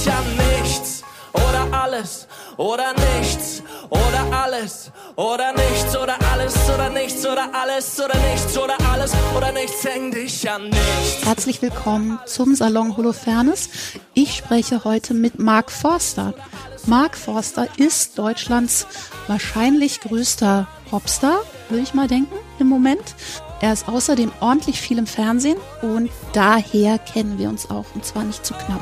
dich an nichts oder alles oder nichts oder alles oder nichts oder alles oder nichts oder alles oder nichts oder alles oder nichts häng dich an nichts. Herzlich willkommen zum Salon Holofernes. Ich spreche heute mit Mark Forster. Mark Forster ist Deutschlands wahrscheinlich größter Popstar, würde ich mal denken, im Moment. Er ist außerdem ordentlich viel im Fernsehen und daher kennen wir uns auch, und zwar nicht zu knapp.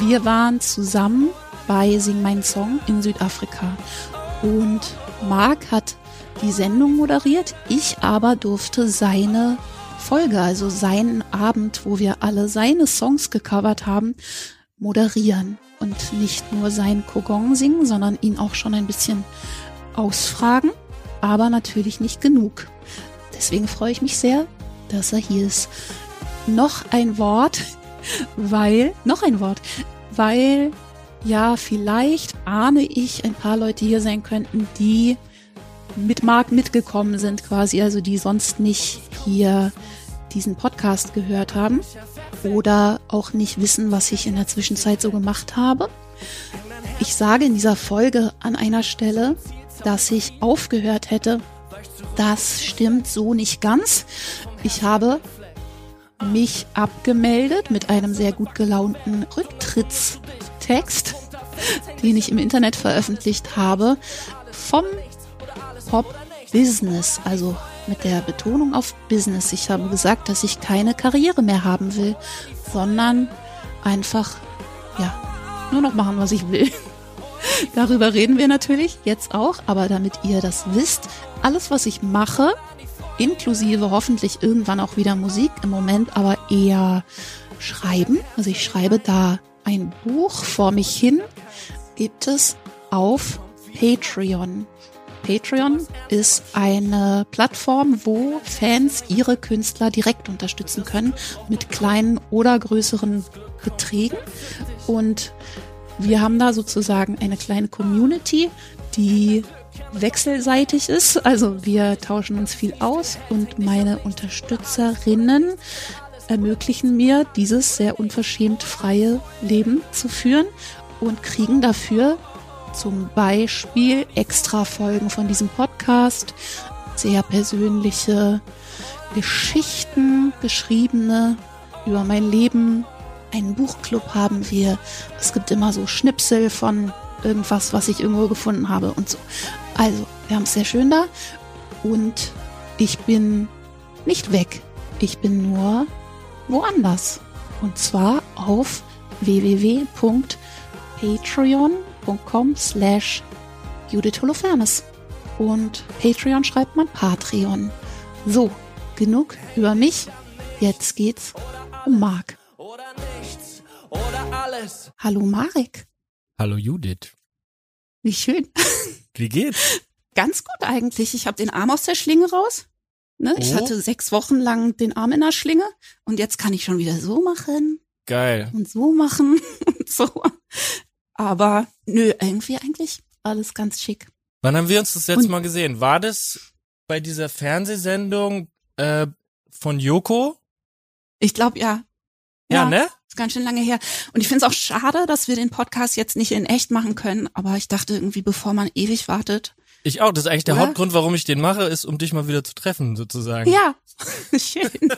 Wir waren zusammen bei Sing Mein Song in Südafrika und Mark hat die Sendung moderiert, ich aber durfte seine Folge, also seinen Abend, wo wir alle seine Songs gecovert haben, moderieren und nicht nur seinen Kogong singen, sondern ihn auch schon ein bisschen ausfragen, aber natürlich nicht genug. Deswegen freue ich mich sehr, dass er hier ist. Noch ein Wort, weil, noch ein Wort, weil, ja, vielleicht ahne ich ein paar Leute hier sein könnten, die mit Marc mitgekommen sind quasi, also die sonst nicht hier diesen Podcast gehört haben oder auch nicht wissen, was ich in der Zwischenzeit so gemacht habe. Ich sage in dieser Folge an einer Stelle, dass ich aufgehört hätte. Das stimmt so nicht ganz. Ich habe mich abgemeldet mit einem sehr gut gelaunten Rücktrittstext, den ich im Internet veröffentlicht habe, vom Pop Business, also mit der Betonung auf Business. Ich habe gesagt, dass ich keine Karriere mehr haben will, sondern einfach, ja, nur noch machen, was ich will. Darüber reden wir natürlich jetzt auch, aber damit ihr das wisst, alles, was ich mache, inklusive hoffentlich irgendwann auch wieder Musik, im Moment aber eher schreiben. Also ich schreibe da ein Buch vor mich hin, gibt es auf Patreon. Patreon ist eine Plattform, wo Fans ihre Künstler direkt unterstützen können mit kleinen oder größeren Beträgen. Und wir haben da sozusagen eine kleine Community, die wechselseitig ist. Also wir tauschen uns viel aus und meine Unterstützerinnen ermöglichen mir, dieses sehr unverschämt freie Leben zu führen und kriegen dafür zum Beispiel extra Folgen von diesem Podcast, sehr persönliche Geschichten, geschriebene über mein Leben. Einen Buchclub haben wir. Es gibt immer so Schnipsel von irgendwas, was ich irgendwo gefunden habe und so. Also, wir haben es sehr schön da. Und ich bin nicht weg. Ich bin nur woanders. Und zwar auf www.patreon.com patreon.com slash Judith Holofernes. Und Patreon schreibt man Patreon. So, genug über mich. Jetzt geht's um Mark. Hallo Marek. Hallo Judith. Wie schön. Wie geht's? Ganz gut eigentlich. Ich habe den Arm aus der Schlinge raus. Ne? Oh. Ich hatte sechs Wochen lang den Arm in der Schlinge und jetzt kann ich schon wieder so machen. Geil. Und so machen und so. Aber nö, irgendwie eigentlich alles ganz schick. Wann haben wir uns das letzte Und, Mal gesehen? War das bei dieser Fernsehsendung äh, von Joko? Ich glaube ja. Ja. Ja, ne? Ist ganz schön lange her. Und ich finde es auch schade, dass wir den Podcast jetzt nicht in echt machen können. Aber ich dachte irgendwie, bevor man ewig wartet. Ich auch. Das ist eigentlich der oder? Hauptgrund, warum ich den mache, ist, um dich mal wieder zu treffen, sozusagen. Ja, schön.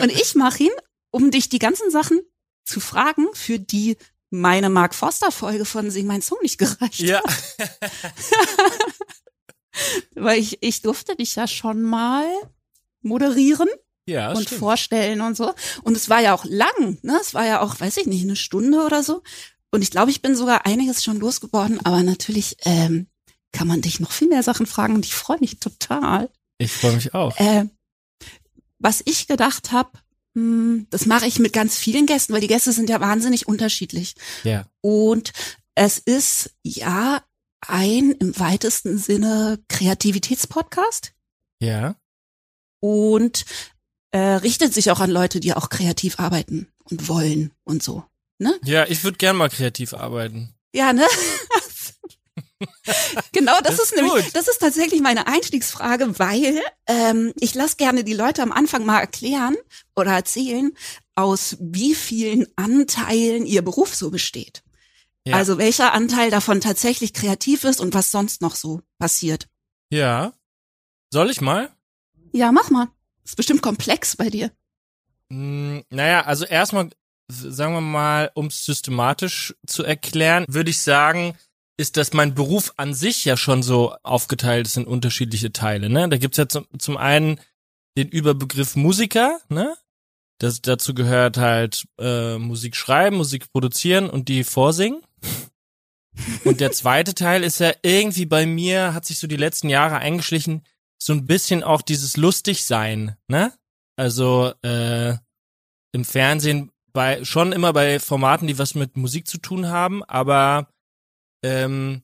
Und ich mache ihn, um dich die ganzen Sachen zu fragen, für die meine Mark Foster Folge von Sing mein Song nicht gereicht. Ja. Weil ich, ich durfte dich ja schon mal moderieren. Ja, und stimmt. vorstellen und so. Und es war ja auch lang, ne? Es war ja auch, weiß ich nicht, eine Stunde oder so. Und ich glaube, ich bin sogar einiges schon losgeworden, aber natürlich ähm, kann man dich noch viel mehr Sachen fragen und ich freue mich total. Ich freue mich auch. Äh, was ich gedacht habe, hm, das mache ich mit ganz vielen Gästen, weil die Gäste sind ja wahnsinnig unterschiedlich. Ja. Und es ist ja ein im weitesten Sinne Kreativitätspodcast. Ja. Und äh, richtet sich auch an Leute, die auch kreativ arbeiten und wollen und so. Ne? Ja, ich würde gern mal kreativ arbeiten. Ja, ne? genau, das, das ist, ist nämlich, das ist tatsächlich meine Einstiegsfrage, weil ähm, ich lasse gerne die Leute am Anfang mal erklären oder erzählen, aus wie vielen Anteilen ihr Beruf so besteht. Ja. Also welcher Anteil davon tatsächlich kreativ ist und was sonst noch so passiert. Ja. Soll ich mal? Ja, mach mal. Ist bestimmt komplex bei dir. Hm, naja, also erstmal, sagen wir mal, um es systematisch zu erklären, würde ich sagen, ist, dass mein Beruf an sich ja schon so aufgeteilt ist in unterschiedliche Teile. Ne? Da gibt's ja zum, zum einen den Überbegriff Musiker, ne? Das, dazu gehört halt äh, Musik schreiben, Musik produzieren und die vorsingen. Und der zweite Teil ist ja irgendwie bei mir, hat sich so die letzten Jahre eingeschlichen, so ein bisschen auch dieses Lustigsein, ne? Also äh, im Fernsehen bei schon immer bei Formaten, die was mit Musik zu tun haben, aber ähm,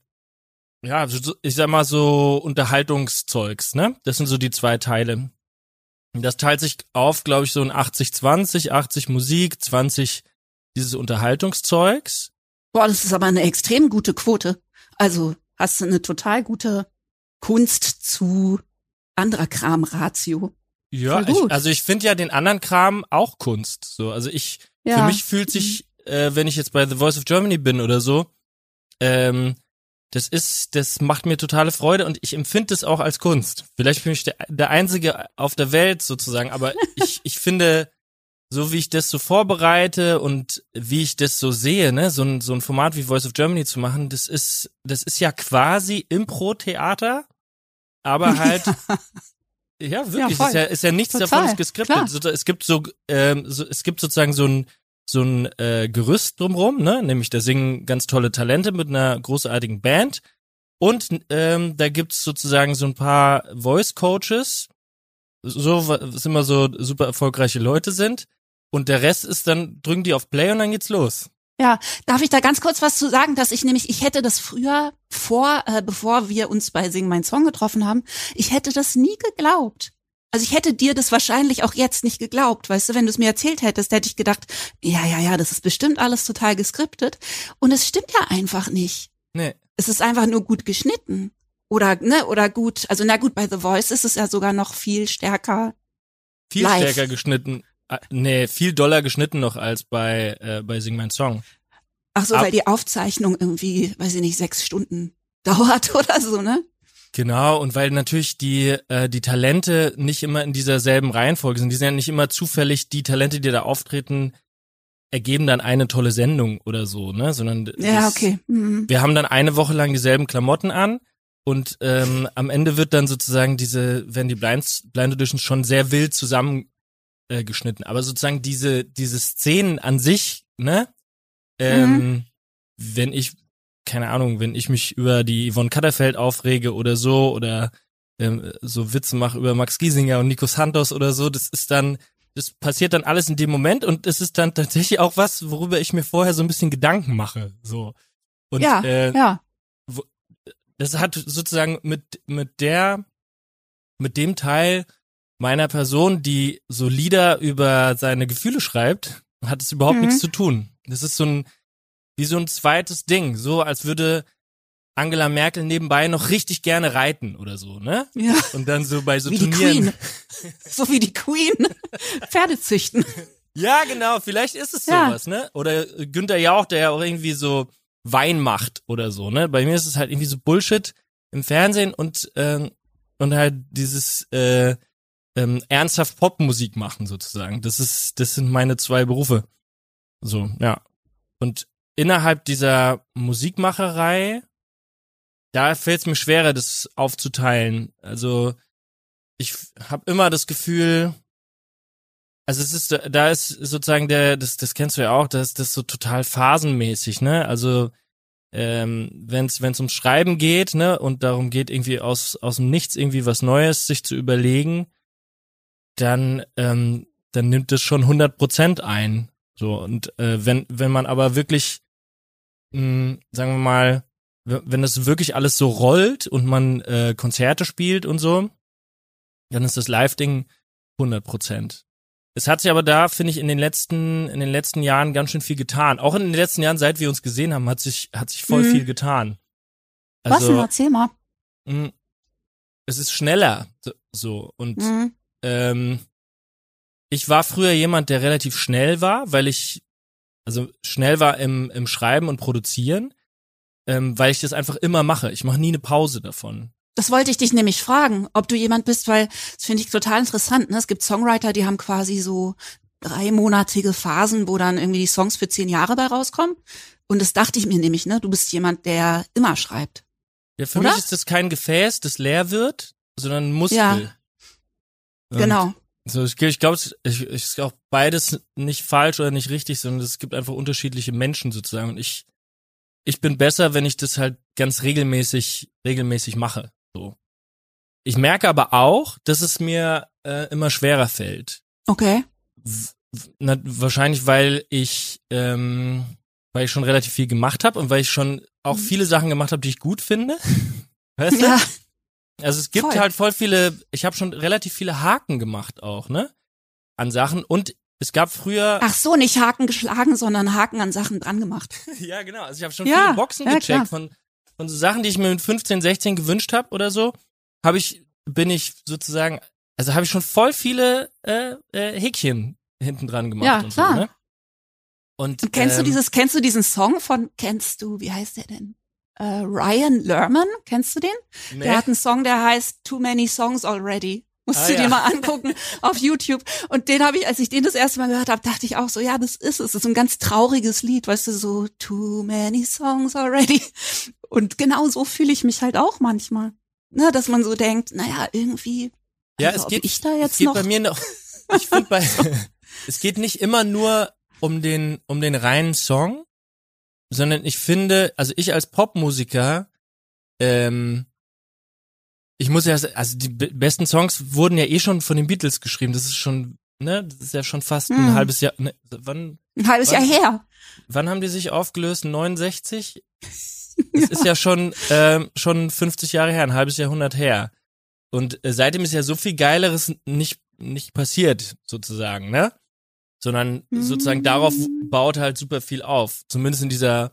ja, ich sag mal so Unterhaltungszeugs, ne? Das sind so die zwei Teile. Das teilt sich auf, glaube ich, so in 80-20, 80 Musik, 20 dieses Unterhaltungszeugs. Boah, das ist aber eine extrem gute Quote. Also hast du eine total gute Kunst zu anderer Kram-Ratio. Ja, ich, also ich finde ja den anderen Kram auch Kunst. So, also ich Ja. für mich fühlt sich, äh, wenn ich jetzt bei The Voice of Germany bin oder so, ähm, das ist, das macht mir totale Freude und ich empfinde es auch als Kunst. Vielleicht bin ich der, der einzige auf der Welt sozusagen, aber ich, ich finde, so wie ich das so vorbereite und wie ich das so sehe, ne, so ein, so ein Format wie Voice of Germany zu machen, das ist, das ist ja quasi Impro-Theater, aber halt ja, wirklich. voll. ist, ja, ist ja nichts Total, davon geskriptet. klar. Es gibt so, ähm, so, es gibt sozusagen so ein so ein äh, Gerüst drumrum, ne? Nämlich da singen ganz tolle Talente mit einer großartigen Band. Und ähm, da gibt's sozusagen so ein paar Voice Coaches, so was immer so super erfolgreiche Leute sind. Und der Rest ist dann, drücken die auf Play und dann geht's los. Darf ich da ganz kurz was zu sagen, dass ich nämlich, ich hätte das früher vor, äh, bevor wir uns bei Sing Mein Song getroffen haben, ich hätte das nie geglaubt. Also ich hätte dir das wahrscheinlich auch jetzt nicht geglaubt, weißt du, wenn du es mir erzählt hättest, hätte ich gedacht, ja, ja, ja, das ist bestimmt alles total geskriptet. Und es stimmt ja einfach nicht. Nee. Es ist einfach nur gut geschnitten. Oder, ne, oder gut, also na gut, bei The Voice ist es ja sogar noch viel stärker. Viel Live. stärker geschnitten. Äh, Nee, viel doller geschnitten noch als bei, äh, bei Sing Mein Song. Ach so, Ab- weil die Aufzeichnung irgendwie, weiß ich nicht, sechs Stunden dauert oder so, ne? Genau, und weil natürlich die, äh, die Talente nicht immer in dieser selben Reihenfolge sind. Die sind ja nicht immer zufällig, die Talente, die da auftreten, ergeben dann eine tolle Sendung oder so, ne? Sondern Ja, das- okay. Mhm. wir haben dann eine Woche lang dieselben Klamotten an und ähm, am Ende wird dann sozusagen diese, werden die Blind, Blind Editions schon sehr wild zusammen äh, geschnitten. Aber sozusagen diese, diese Szenen an sich, ne? Ähm, Wenn ich, keine Ahnung, wenn ich mich über die Yvonne Katterfeld aufrege oder so oder ähm, so Witze mache über Max Giesinger und Nico Santos oder so, das ist dann, das passiert dann alles in dem Moment und es ist dann tatsächlich auch was, worüber ich mir vorher so ein bisschen Gedanken mache. So. Und Ja, äh, Ja. das hat sozusagen mit, mit der, mit dem Teil meiner Person, die so Lieder über seine Gefühle schreibt, hat es überhaupt Mhm. nichts zu tun. Das ist so ein, wie so ein zweites Ding, so als würde Angela Merkel nebenbei noch richtig gerne reiten oder so, ne? Ja, Und dann so bei so wie die Turnieren. Queen. so wie die Queen. Pferde züchten. Ja, genau, vielleicht ist es Ja. sowas, ne? Oder Günther Jauch, der ja auch irgendwie so Wein macht oder so, ne? Bei mir ist es halt irgendwie so Bullshit im Fernsehen und ähm, und halt dieses äh, ähm, ernsthaft Popmusik machen sozusagen. Das ist, das sind meine zwei Berufe. So, ja. Und innerhalb dieser Musikmacherei, da fällt es mir schwerer, das aufzuteilen. Also ich habe immer das Gefühl, also es ist, da ist sozusagen der, das, das kennst du ja auch, da ist das so total phasenmäßig, ne? Also ähm, wenn es ums Schreiben geht, ne, und darum geht irgendwie aus aus dem Nichts irgendwie was Neues sich zu überlegen, dann ähm, dann nimmt es schon 100 Prozent ein, so und äh, wenn wenn man aber wirklich, mh, sagen wir mal, wenn das wirklich alles so rollt und man äh, Konzerte spielt und so, dann ist das Live-Ding 100 Prozent. Es hat sich aber da, finde ich, in den letzten, in den letzten Jahren ganz schön viel getan. Auch in den letzten Jahren, seit wir uns gesehen haben, hat sich, hat sich voll Mhm. viel getan. Was denn? Also, Erzähl mal. mh, es ist schneller, so- so. Und, Mhm. Ähm, ich war früher jemand, der relativ schnell war, weil ich also schnell war im, im Schreiben und Produzieren, ähm, weil ich das einfach immer mache. Ich mache nie eine Pause davon. Das wollte ich dich nämlich fragen, ob du jemand bist, weil das finde ich total interessant. Ne? Es gibt Songwriter, die haben quasi so dreimonatige Phasen, wo dann irgendwie die Songs für zehn Jahre bei rauskommen. Und das dachte ich mir nämlich, ne? Du bist jemand, der immer schreibt. Ja, für Oder? mich ist das kein Gefäß, das leer wird, sondern ein Muskel. Ja. Und Genau. So, ich, ich glaube, es ich, ich, ist auch beides nicht falsch oder nicht richtig, sondern es gibt einfach unterschiedliche Menschen sozusagen. Und ich, ich bin besser, wenn ich das halt ganz regelmäßig, regelmäßig mache. So. Ich merke aber auch, dass es mir äh, immer schwerer fällt. Okay. Na, wahrscheinlich, weil ich, ähm, weil ich schon relativ viel gemacht habe und weil ich schon auch Mhm. viele Sachen gemacht habe, die ich gut finde. Weißt du? Ja. Also es gibt Voll. halt voll viele, ich habe schon relativ viele Haken gemacht auch, ne? An Sachen. Und es gab früher. Ach so, nicht Haken geschlagen, sondern Haken an Sachen dran gemacht. Ja, genau. Also ich habe schon Ja, viele Boxen ja, gecheckt klar. von, von so Sachen, die ich mir mit 15, 16 gewünscht habe oder so. Habe ich, bin ich sozusagen, also habe ich schon voll viele äh, äh, Häkchen hinten dran gemacht Ja, und klar. so, ne? Und, Und kennst ähm, du dieses, kennst du diesen Song von, kennst du, wie heißt der denn? Äh, Ryan Lerman, kennst du den? Nee? Der hat einen Song, der heißt Too Many Songs Already. Musst Ah, du ja. dir mal angucken auf YouTube. Und den habe ich, als ich den das erste Mal gehört habe, dachte ich auch so, ja, das ist es. Das ist ein ganz trauriges Lied, weißt du, so Too Many Songs Already. Und genau so fühle ich mich halt auch manchmal. Ne, dass man so denkt, naja, irgendwie, Ja, also, es geht, ich da es jetzt geht noch bei mir noch. Ich finde bei, es geht nicht immer nur um den, um den reinen Song, sondern ich finde, also ich als Popmusiker, ähm, ich muss ja, also die be- besten Songs wurden ja eh schon von den Beatles geschrieben. Das ist schon, ne, das ist ja schon fast ein Hm. halbes Jahr. Ne, wann, ein halbes Was? Jahr her. wann haben die sich aufgelöst? 69? Das ist ja schon, ähm, schon 50 Jahre her, ein halbes Jahrhundert her. Und äh, seitdem ist ja so viel Geileres nicht, nicht passiert, sozusagen, ne? Sondern sozusagen darauf baut halt super viel auf. Zumindest in dieser,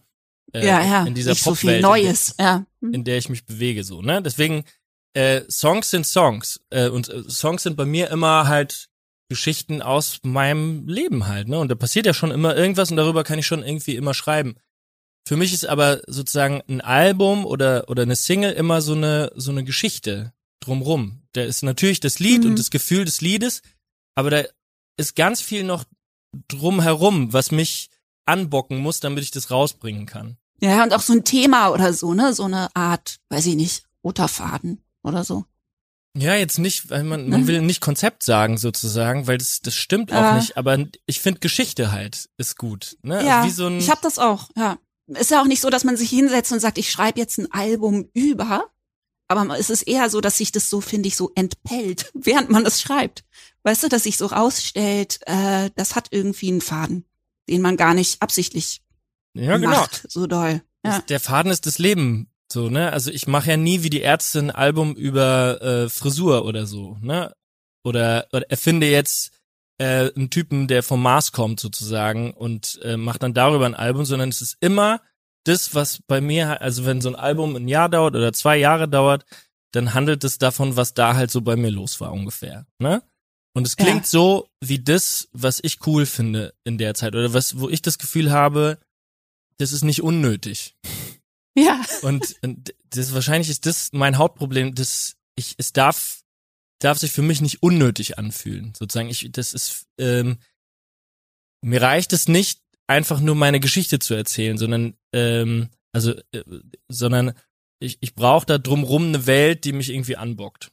äh, ja, ja, in dieser nicht so viel Popwelt, Neues. Ja. in, in der ich mich bewege, so, ne? Deswegen, äh, Songs sind Songs. Äh, und äh, Songs sind bei mir immer halt Geschichten aus meinem Leben halt, ne? Und da passiert ja schon immer irgendwas und darüber kann ich schon irgendwie immer schreiben. Für mich ist aber sozusagen ein Album oder, oder eine Single immer so eine, so eine Geschichte drumrum. Da ist natürlich das Lied Mhm. und das Gefühl des Liedes, aber da ist ganz viel noch drumherum, was mich anbocken muss, damit ich das rausbringen kann. Ja, und auch so ein Thema oder so, ne? So eine Art, weiß ich nicht, roter Faden oder so. Ja, jetzt nicht, weil man, man Mhm. will nicht Konzept sagen sozusagen, weil das, das stimmt auch Ja. nicht, aber ich finde Geschichte halt ist gut. Ne? Ja, also so ein, ich habe das auch, ja. Ist ja auch nicht so, dass man sich hinsetzt und sagt, ich schreibe jetzt ein Album über, aber es ist eher so, dass sich das so, finde ich, so entpellt, während man es schreibt. Weißt du, dass sich so rausstellt, äh, das hat irgendwie einen Faden, den man gar nicht absichtlich ja, genau. macht, so doll. Ja. Der Faden ist das Leben. So, ne? Also ich mache ja nie wie die Ärzte ein Album über äh, Frisur oder so, ne? Oder, oder erfinde jetzt äh, einen Typen, der vom Mars kommt sozusagen und äh, macht dann darüber ein Album, sondern es ist immer das, was bei mir, also wenn so ein Album ein Jahr dauert oder zwei Jahre dauert, dann handelt es davon, was da halt so bei mir los war ungefähr, ne? Und es Ja. klingt so wie das, was ich cool finde in der Zeit oder was, wo ich das Gefühl habe, das ist nicht unnötig. ja. Und, und das wahrscheinlich ist das mein Hauptproblem, dass ich es darf darf sich für mich nicht unnötig anfühlen, sozusagen. Ich das ist ähm, mir reicht es nicht einfach nur meine Geschichte zu erzählen, sondern ähm, also äh, sondern ich ich brauche da drumrum eine Welt, die mich irgendwie anbockt.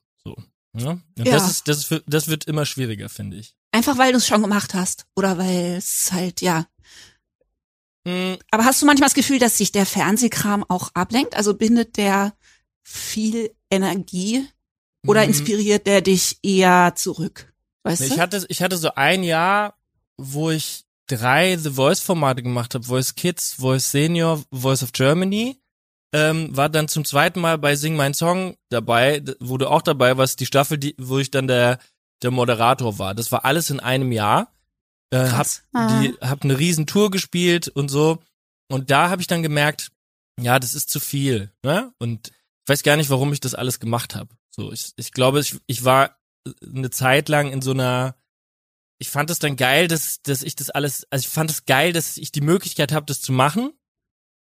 Ja? Und Ja. das ist das ist für, das wird immer schwieriger, finde ich. Einfach weil du es schon gemacht hast. Oder weil es halt, ja. Hm, Aber hast du manchmal das Gefühl, dass sich der Fernsehkram auch ablenkt? Also bindet der viel Energie oder hm. inspiriert der dich eher zurück? Weißt Nee, du? Ich hatte, ich hatte so ein Jahr, wo ich drei The Voice Formate gemacht habe, Voice Kids, Voice Senior, Voice of Germany. Ähm, war dann zum zweiten Mal bei Sing Mein Song dabei, wo du auch dabei warst, die Staffel, die, wo ich dann der, der Moderator war. Das war alles in einem Jahr. Äh, hab. Ah. die, hab eine riesen Tour gespielt und so. Und da habe ich dann gemerkt, ja, das ist zu viel. Ne? Und ich weiß gar nicht, warum ich das alles gemacht habe. So, ich, ich glaube, ich, ich war eine Zeit lang in so einer ich fand es dann geil, dass, dass ich das alles, also ich fand es geil, dass ich die Möglichkeit habe, das zu machen.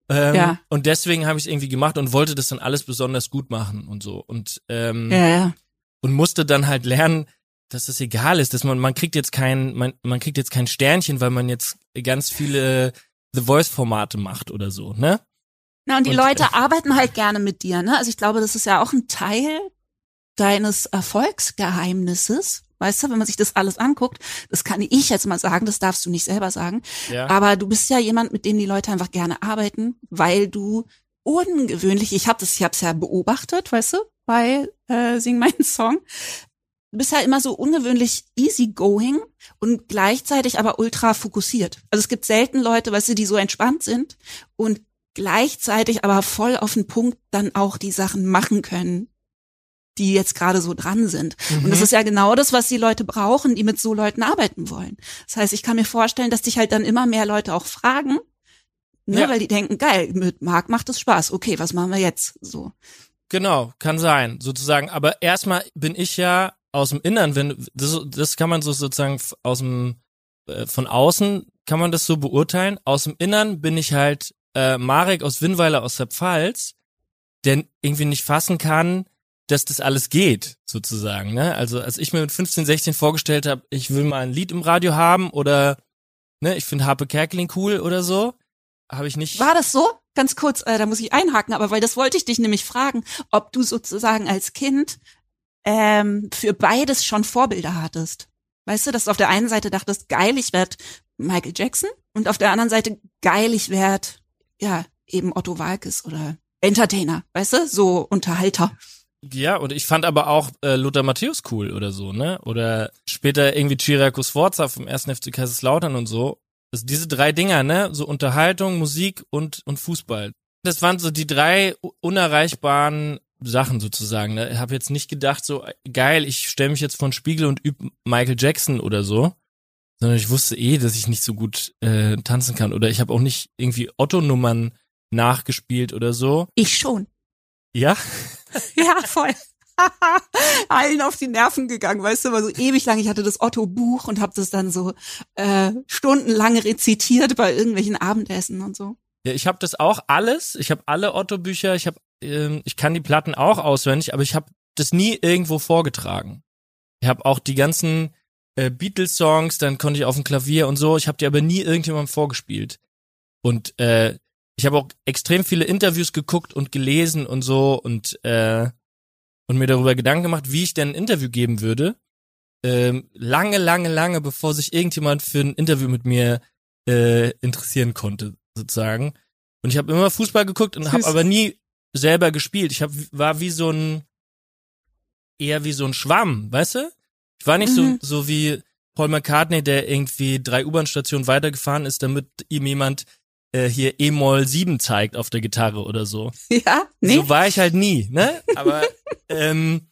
Ähm, Ja. Und deswegen habe ich es irgendwie gemacht und wollte das dann alles besonders gut machen und so. Und, ähm, Ja, ja. und musste dann halt lernen, dass es egal ist, dass man, man kriegt jetzt kein, man, man kriegt jetzt kein Sternchen, weil man jetzt ganz viele The Voice Formate macht oder so, ne? Na, und die Und, Leute äh, arbeiten halt gerne mit dir, ne? Also ich glaube, das ist ja auch ein Teil deines Erfolgsgeheimnisses. Weißt du, wenn man sich das alles anguckt, das kann ich jetzt mal sagen, das darfst du nicht selber sagen. Ja. Aber du bist ja jemand, mit dem die Leute einfach gerne arbeiten, weil du ungewöhnlich, ich habe das, ich habe es ja beobachtet, weißt du, bei äh, Sing meinen Song. Du bist ja immer so ungewöhnlich easygoing und gleichzeitig aber ultra fokussiert. Also es gibt selten Leute, weißt du, die so entspannt sind und gleichzeitig aber voll auf den Punkt dann auch die Sachen machen können, die jetzt gerade so dran sind. Und das ist ja genau das, was die Leute brauchen, die mit so Leuten arbeiten wollen. Das heißt, ich kann mir vorstellen, dass dich halt dann immer mehr Leute auch fragen, ne, Ja. weil die denken, geil, mit Marc macht es Spaß. Okay, was machen wir jetzt? So. Genau, kann sein, sozusagen. Aber erstmal bin ich ja aus dem Innern, wenn das, das kann man so sozusagen aus dem äh, von außen kann man das so beurteilen. Aus dem Innern bin ich halt äh, Marek aus Winnweiler aus der Pfalz, der irgendwie nicht fassen kann, dass das alles geht, sozusagen. Ne? Also als ich mir mit 15, 16 vorgestellt habe, ich will mal ein Lied im Radio haben oder ne, ich finde Harpe Kerkeling cool oder so, habe ich nicht. War das so? Ganz kurz, äh, da muss ich einhaken, aber weil das wollte ich dich nämlich fragen, ob du sozusagen als Kind ähm, für beides schon Vorbilder hattest. Weißt du, dass du auf der einen Seite dachtest, geil, ich werd Michael Jackson und auf der anderen Seite, geil, ich werd, ja, eben Otto Walkes oder Entertainer, weißt du, so Unterhalter. Ja, und ich fand aber auch äh, Lothar Matthäus cool oder so, ne? Oder später irgendwie Chiriaco Sforza vom 1. FC Kaiserslautern und so. Also diese drei Dinger, ne? So Unterhaltung, Musik und, und Fußball. Das waren so die drei unerreichbaren Sachen sozusagen. Ne? Ich habe jetzt nicht gedacht, so äh, geil, ich stelle mich jetzt vor den Spiegel und üb Michael Jackson oder so. Sondern ich wusste eh, dass ich nicht so gut äh, tanzen kann. Oder ich habe auch nicht irgendwie Otto-Nummern nachgespielt oder so. Ich schon. Ja? Ja, voll. Allen auf die Nerven gegangen, weißt du, war so ewig lang. Ich hatte das Otto-Buch und habe das dann so äh, stundenlang rezitiert bei irgendwelchen Abendessen und so. Ja, ich habe das auch alles. Ich habe alle Otto-Bücher. Ich habe, ähm, ich kann die Platten auch auswendig, aber ich habe das nie irgendwo vorgetragen. Ich habe auch die ganzen äh, Beatles-Songs, dann konnte ich auf dem Klavier und so. Ich habe die aber nie irgendjemandem vorgespielt. Und äh, ich habe auch extrem viele Interviews geguckt und gelesen und so und äh, und mir darüber Gedanken gemacht, wie ich denn ein Interview geben würde. Ähm, lange, lange, lange, bevor sich irgendjemand für ein Interview mit mir äh, interessieren konnte, sozusagen. Und ich habe immer Fußball geguckt und habe aber nie selber gespielt. Ich hab, war wie so ein eher wie so ein Schwamm, weißt du? Ich war nicht Mhm. so so wie Paul McCartney, der irgendwie drei U-Bahn-Stationen weitergefahren ist, damit ihm jemand äh, hier E-Moll 7 zeigt auf der Gitarre oder so. Ja, nee. So war ich halt nie, ne? Aber ähm,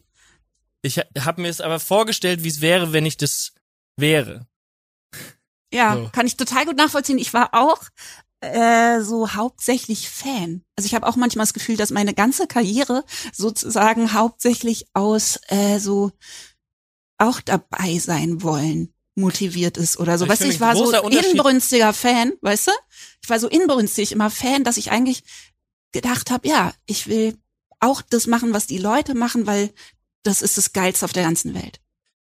ich habe mir es aber vorgestellt, wie es wäre, wenn ich das wäre. Ja, So. kann ich total gut nachvollziehen. Ich war auch äh, so hauptsächlich Fan. Also ich habe auch manchmal das Gefühl, dass meine ganze Karriere sozusagen hauptsächlich aus äh, so auch dabei sein wollen motiviert ist oder so. Ich Weißt du, ich war so inbrünstiger Fan, weißt du? Ich war so inbrünstig immer Fan, dass ich eigentlich gedacht habe, ja, ich will auch das machen, was die Leute machen, weil das ist das Geilste auf der ganzen Welt.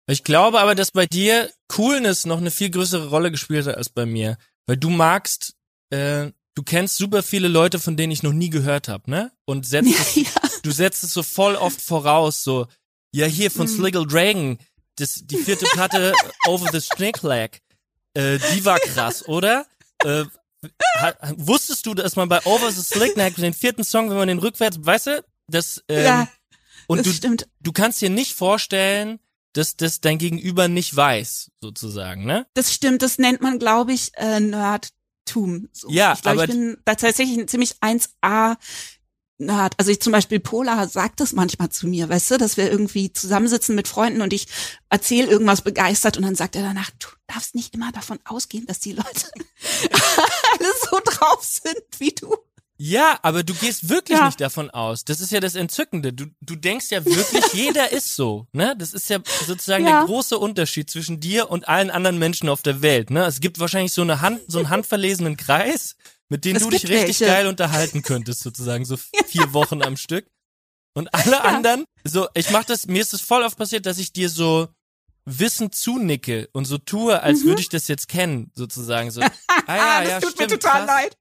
Ich glaube aber, dass bei dir Coolness noch eine viel größere Rolle gespielt hat als bei mir. Weil du magst, äh, du kennst super viele Leute, von denen ich noch nie gehört habe, ne? Und setzt es, ja. du setzt es so voll oft voraus, so, ja, hier von Mhm. Sliggle Dragon, das, die vierte Platte Over the Snake Leg, äh, die war krass, oder? Äh, ha, wusstest du, dass man bei Over the Slick Neck, den vierten Song, wenn man den rückwärts, weißt du, das, ähm, ja, und das du, stimmt. du kannst dir nicht vorstellen, dass das dein Gegenüber nicht weiß, sozusagen, ne? Das stimmt, das nennt man, glaube ich, äh, Nerdtum. So. Ja, ich glaube, aber- ich bin da tatsächlich ein ziemlich 1A Nerd. Also ich zum Beispiel Pola sagt das manchmal zu mir, weißt du, dass wir irgendwie zusammensitzen mit Freunden und ich erzähle irgendwas begeistert und dann sagt er danach, du darfst nicht immer davon ausgehen, dass die Leute alle so drauf sind wie du. Ja, aber du gehst wirklich Ja. nicht davon aus. Das ist ja das Entzückende. Du, du denkst ja wirklich, jeder ist so. Ne? Das ist ja sozusagen Ja. der große Unterschied zwischen dir und allen anderen Menschen auf der Welt. Ne? Es gibt wahrscheinlich so eine Hand, so einen handverlesenen Kreis, mit dem Es du dich richtig welche. geil unterhalten könntest, sozusagen, so vier Wochen am Stück. Und alle anderen, so, ich mach das, mir ist es voll oft passiert, dass ich dir so Wissen zunicke und so tue, als würde ich das jetzt kennen, sozusagen. So, ah ja, das ja, tut stimmt, mir total krass. leid.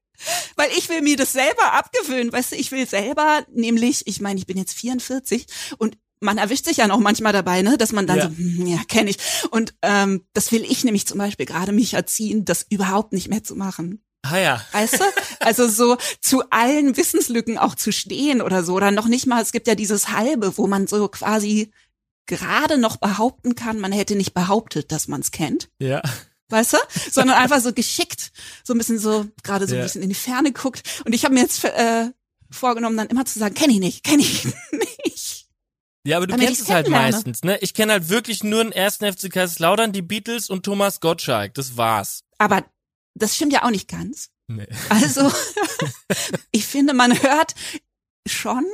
Weil ich will mir das selber abgewöhnen, weißt du, ich will selber, nämlich, ich meine, ich bin jetzt 44 und man erwischt sich ja noch manchmal dabei, ne, dass man dann Ja. so, hm, ja, kenne ich. Und ähm, das will ich nämlich zum Beispiel gerade mich erziehen, das überhaupt nicht mehr zu machen. Ah ja, Weißt du? Also so zu allen Wissenslücken auch zu stehen oder so. Oder noch nicht mal, es gibt ja dieses Halbe, wo man so quasi gerade noch behaupten kann, man hätte nicht behauptet, dass man es kennt ja. weißt du? Sondern einfach so geschickt, so ein bisschen so, gerade so ein Ja. bisschen in die Ferne guckt. Und ich habe mir jetzt äh, vorgenommen, dann immer zu sagen, kenne ich nicht, kenne ich nicht. Ja, aber du Damit kennst es halt meistens, ne? Ich kenne halt wirklich nur den ersten FC Kaiserslautern, die Beatles und Thomas Gottschalk. Das war's. Aber das stimmt ja auch nicht ganz. Nee. Also ich finde, man hört schon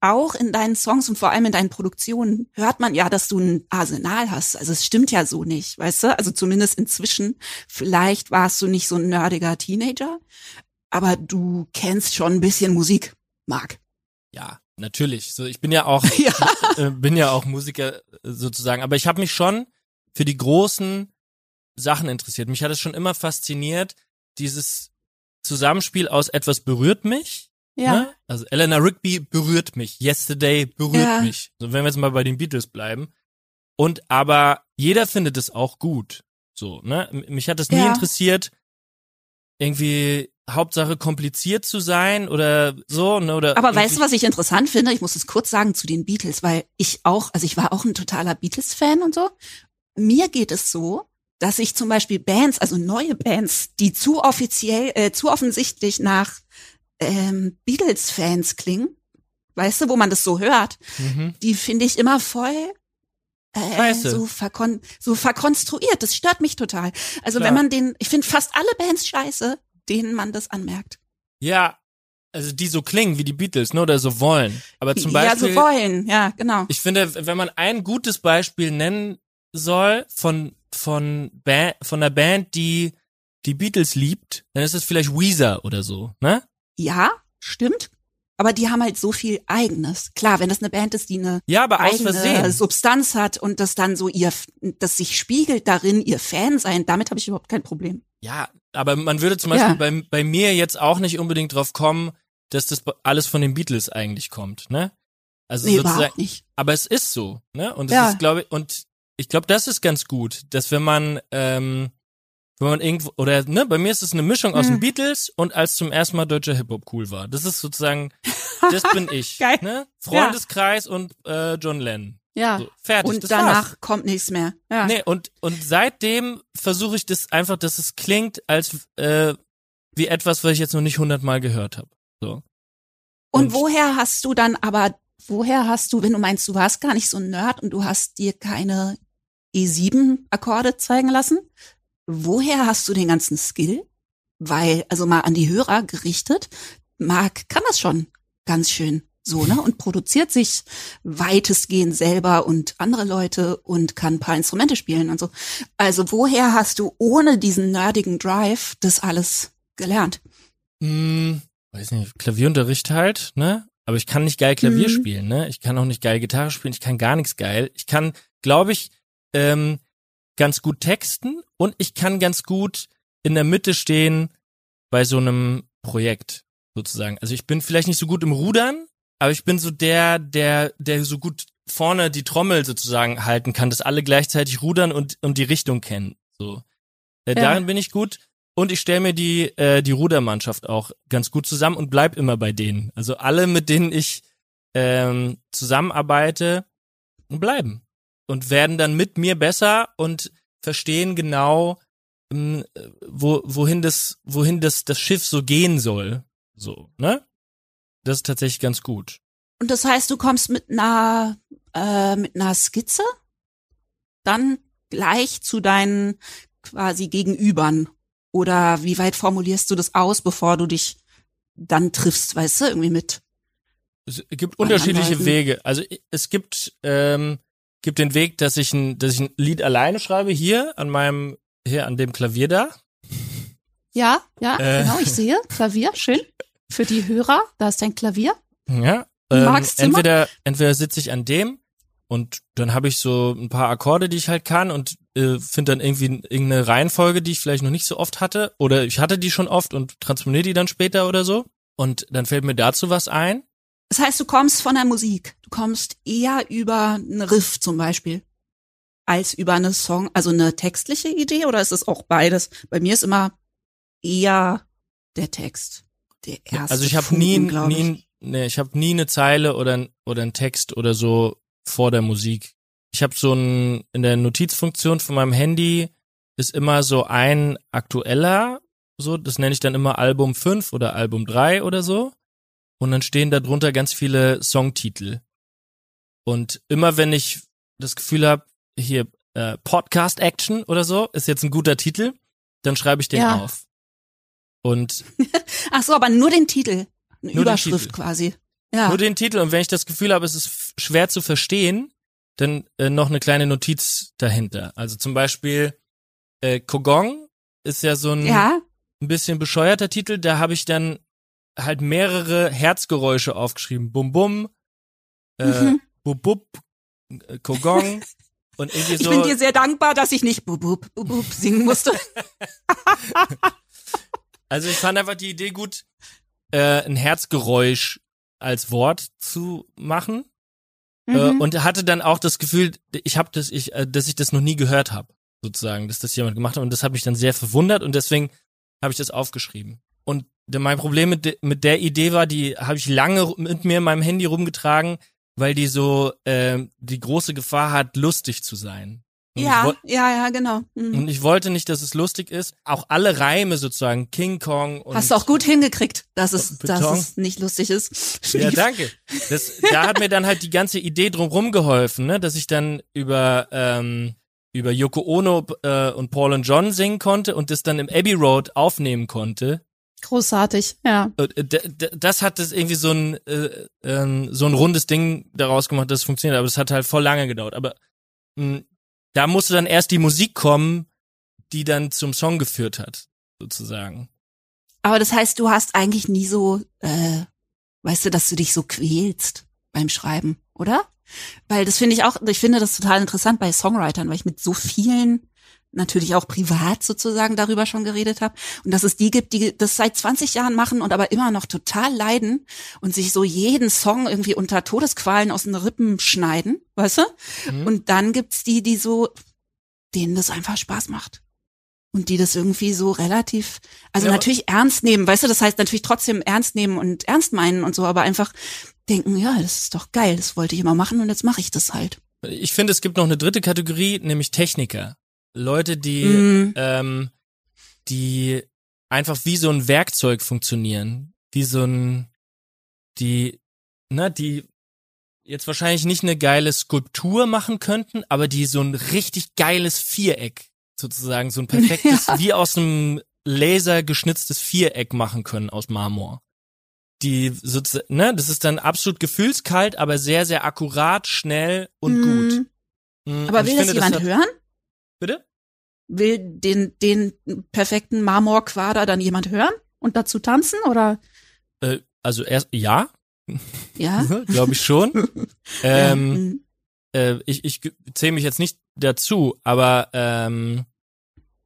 auch in deinen Songs und vor allem in deinen Produktionen hört man ja, dass du ein Arsenal hast. Also es stimmt ja so nicht, weißt du? Also zumindest inzwischen. Vielleicht warst du nicht so ein nerdiger Teenager, aber du kennst schon ein bisschen Musik, Marc. Ja, natürlich. So, ich bin ja auch, Ja. äh, bin ja auch Musiker äh, sozusagen, aber ich habe mich schon für die großen Sachen interessiert. Mich hat es schon immer fasziniert, dieses Zusammenspiel aus etwas berührt mich. Ne? Also Eleanor Rigby berührt mich. Yesterday berührt Ja. mich. So, wenn wir jetzt mal bei den Beatles bleiben. Und aber jeder findet es auch gut. So, ne? Mich hat es nie Ja. interessiert, irgendwie Hauptsache kompliziert zu sein oder so, ne? Oder Aber weißt du, was ich interessant finde? Ich muss es kurz sagen zu den Beatles, weil ich auch, also ich war auch ein totaler Beatles-Fan und so. Mir geht es so, dass ich zum Beispiel Bands, also neue Bands, die zu offiziell, äh, zu offensichtlich nach ähm, Beatles-Fans klingen, weißt du, wo man das so hört, Mhm. die finde ich immer voll äh, so, verkon so verkonstruiert. Das stört mich total. Also Klar. wenn man den, ich finde fast alle Bands scheiße, denen man das anmerkt. Ja, also die so klingen wie die Beatles, ne? Oder so wollen. Aber zum ja, Beispiel, so wollen, ja, genau. ich finde, wenn man ein gutes Beispiel nennen soll von von ba von einer Band, die die Beatles liebt, dann ist es vielleicht Weezer oder so, ne? Ja, stimmt. Aber die haben halt so viel Eigenes. Klar, wenn das eine Band ist, die eine Ja, aber eigene. Substanz hat und das dann so ihr, das sich spiegelt darin, ihr Fan sein, damit habe ich überhaupt kein Problem. Ja, aber man würde zum Beispiel Ja. bei, bei mir jetzt auch nicht unbedingt drauf kommen, dass das alles von den Beatles eigentlich kommt, ne? Also Nee, sozusagen, nicht. aber es ist so, ne? Und es Ja. ist, glaube ich, und ich glaube, das ist ganz gut, dass wenn man, ähm, wenn man irgendwo, oder ne, bei mir ist es eine Mischung aus den Hm. Beatles und als zum ersten Mal deutscher Hip-Hop cool war. Das ist sozusagen, das bin ich. Geil. Ne? Freundeskreis und äh, John Lennon. Ja. So, fertig. und danach war's. kommt nichts mehr. Ja. Nee, und, und seitdem versuche ich das einfach, dass es klingt, als äh, wie etwas, was ich jetzt noch nicht hundertmal gehört habe. So. und, und- woher hast du dann aber, woher hast du, wenn du meinst, du warst gar nicht so ein Nerd und du hast dir keine E7-Akkorde zeigen lassen, woher hast du den ganzen Skill? Weil, also mal an die Hörer gerichtet, Marc kann das schon ganz schön so, ne? Und produziert sich weitestgehend selber und andere Leute und kann ein paar Instrumente spielen und so. Also woher hast du ohne diesen nerdigen Drive das alles gelernt? Hm, weiß nicht, Klavierunterricht halt, ne? Aber ich kann nicht geil Klavier Mhm. spielen, ne? Ich kann auch nicht geil Gitarre spielen, ich kann gar nichts geil. Ich kann, glaube ich, ähm, ganz gut texten und ich kann ganz gut in der Mitte stehen bei so einem Projekt, sozusagen. Also ich bin vielleicht nicht so gut im Rudern, aber ich bin so der, der, der so gut vorne die Trommel sozusagen halten kann, dass alle gleichzeitig rudern und, und die Richtung kennen. So. Äh, Ja. Darin bin ich gut. Und ich stelle mir die, äh, die Rudermannschaft auch ganz gut zusammen und bleib immer bei denen. Also alle, mit denen ich ähm, zusammenarbeite, bleiben. Und werden dann mit mir besser und verstehen genau, ähm, wo, wohin das, wohin das, das Schiff so gehen soll. So, ne? Das ist tatsächlich ganz gut. Und das heißt, du kommst mit einer, äh, mit einer Skizze dann gleich zu deinen quasi Gegenübern. Oder wie weit formulierst du das aus, bevor du dich dann triffst, weißt du, irgendwie mit. Es gibt unterschiedliche. Wege. Also es gibt ähm, gibt den Weg, dass ich ein dass ich ein Lied alleine schreibe hier an meinem hier an dem Klavier da. Ja, ja, Äh. genau, ich sehe. Klavier, schön. Für die Hörer, da ist dein Klavier. Ja. Ähm, entweder entweder sitze ich an dem und dann habe ich so ein paar Akkorde, die ich halt kann und äh, finde dann irgendwie irgendeine Reihenfolge, die ich vielleicht noch nicht so oft hatte oder ich hatte die schon oft und transponiere die dann später oder so und dann fällt mir dazu was ein. Das heißt, du kommst von der Musik. Du kommst eher über einen Riff zum Beispiel als über eine Song, also eine textliche Idee oder ist es auch beides? Bei mir ist immer eher der Text. Der erste also ich habe nie, nie, nee, ich habe nie eine Zeile oder oder ein Text oder so vor der Musik. Ich habe so ein in der Notizfunktion von meinem Handy ist immer so ein aktueller, so das nenne ich dann immer Album 5 oder Album 3 oder so und dann stehen da drunter ganz viele Songtitel. Und immer wenn ich das Gefühl habe, hier äh, Podcast Action oder so ist jetzt ein guter Titel, dann schreibe ich den Ja. auf. Und Ach so, aber nur den Titel. Eine Nur Überschrift quasi. Ja. Nur den Titel und wenn ich das Gefühl habe, es ist schwer zu verstehen, dann äh, noch eine kleine Notiz dahinter. Also zum Beispiel äh, Kogong ist ja so ein, ja. ein bisschen bescheuerter Titel. Da habe ich dann halt mehrere Herzgeräusche aufgeschrieben. Bum bum, äh, Mhm. bub bub, äh, Kogong und irgendwie Ich so. bin dir sehr dankbar, dass ich nicht bub, bub, bub, bub singen musste. Also ich fand einfach die Idee gut, äh, ein Herzgeräusch als Wort zu machen. Äh, Mhm. und hatte dann auch das Gefühl, ich habe das, ich, äh, dass ich das noch nie gehört habe, sozusagen, dass das jemand gemacht hat. Und das hat mich dann sehr verwundert und deswegen habe ich das aufgeschrieben. Mein Problem mit, de, mit der Idee war, die habe ich lange mit mir in meinem Handy rumgetragen, weil die so äh, die große Gefahr hat, lustig zu sein. Und ja, ja, ja, genau. Mhm. und ich wollte nicht, dass es lustig ist. Auch alle Reime sozusagen, King Kong und Hast du auch gut hingekriegt, dass es, Beton. dass es nicht lustig ist. Ja, danke. Das, da hat mir dann halt die ganze Idee drumherum geholfen, ne? dass ich dann über ähm, über Yoko Ono äh, und Paul und John singen konnte und das dann im Abbey Road aufnehmen konnte. Großartig, ja. Äh, Das hat das irgendwie so ein äh, ähm, so ein rundes Ding daraus gemacht, dass es funktioniert, aber es hat halt voll lange gedauert. Aber mh, da musste dann erst die Musik kommen, die dann zum Song geführt hat, sozusagen. Aber das heißt, du hast eigentlich nie so, äh, weißt du, dass du dich so quälst beim Schreiben, oder? Weil das finde ich auch, ich finde das total interessant bei Songwritern, weil ich mit so vielen natürlich auch privat sozusagen darüber schon geredet habe und dass es die gibt, die das seit 20 Jahren machen und aber immer noch total leiden und sich so jeden Song irgendwie unter Todesqualen aus den Rippen schneiden, weißt du? Mhm. Und dann gibt's die, die so, denen das einfach Spaß macht. Und die das irgendwie so relativ, also Ja, natürlich ernst nehmen, weißt du, das heißt natürlich trotzdem ernst nehmen und ernst meinen und so, aber einfach denken, ja, das ist doch geil, das wollte ich immer machen und jetzt mache ich das halt. Ich finde, es gibt noch eine dritte Kategorie, nämlich Techniker. Leute, die, Mhm. ähm, die einfach wie so ein Werkzeug funktionieren. Wie so ein, die, ne, die jetzt wahrscheinlich nicht eine geile Skulptur machen könnten, aber die so ein richtig geiles Viereck sozusagen, so ein perfektes, wie aus einem Laser geschnitztes Viereck machen können aus Marmor. Die sozusagen, ne, das ist dann absolut gefühlskalt, aber sehr, sehr akkurat, schnell und gut. Mhm. Mhm, Aber und will das finde, jemand hat- hören? Bitte? Will den, den perfekten Marmorquader dann jemand hören? Und dazu tanzen oder? Äh, also erst, ja, Ja. glaube ich schon. ähm, mhm. äh, ich ich zähle mich jetzt nicht dazu, aber ähm,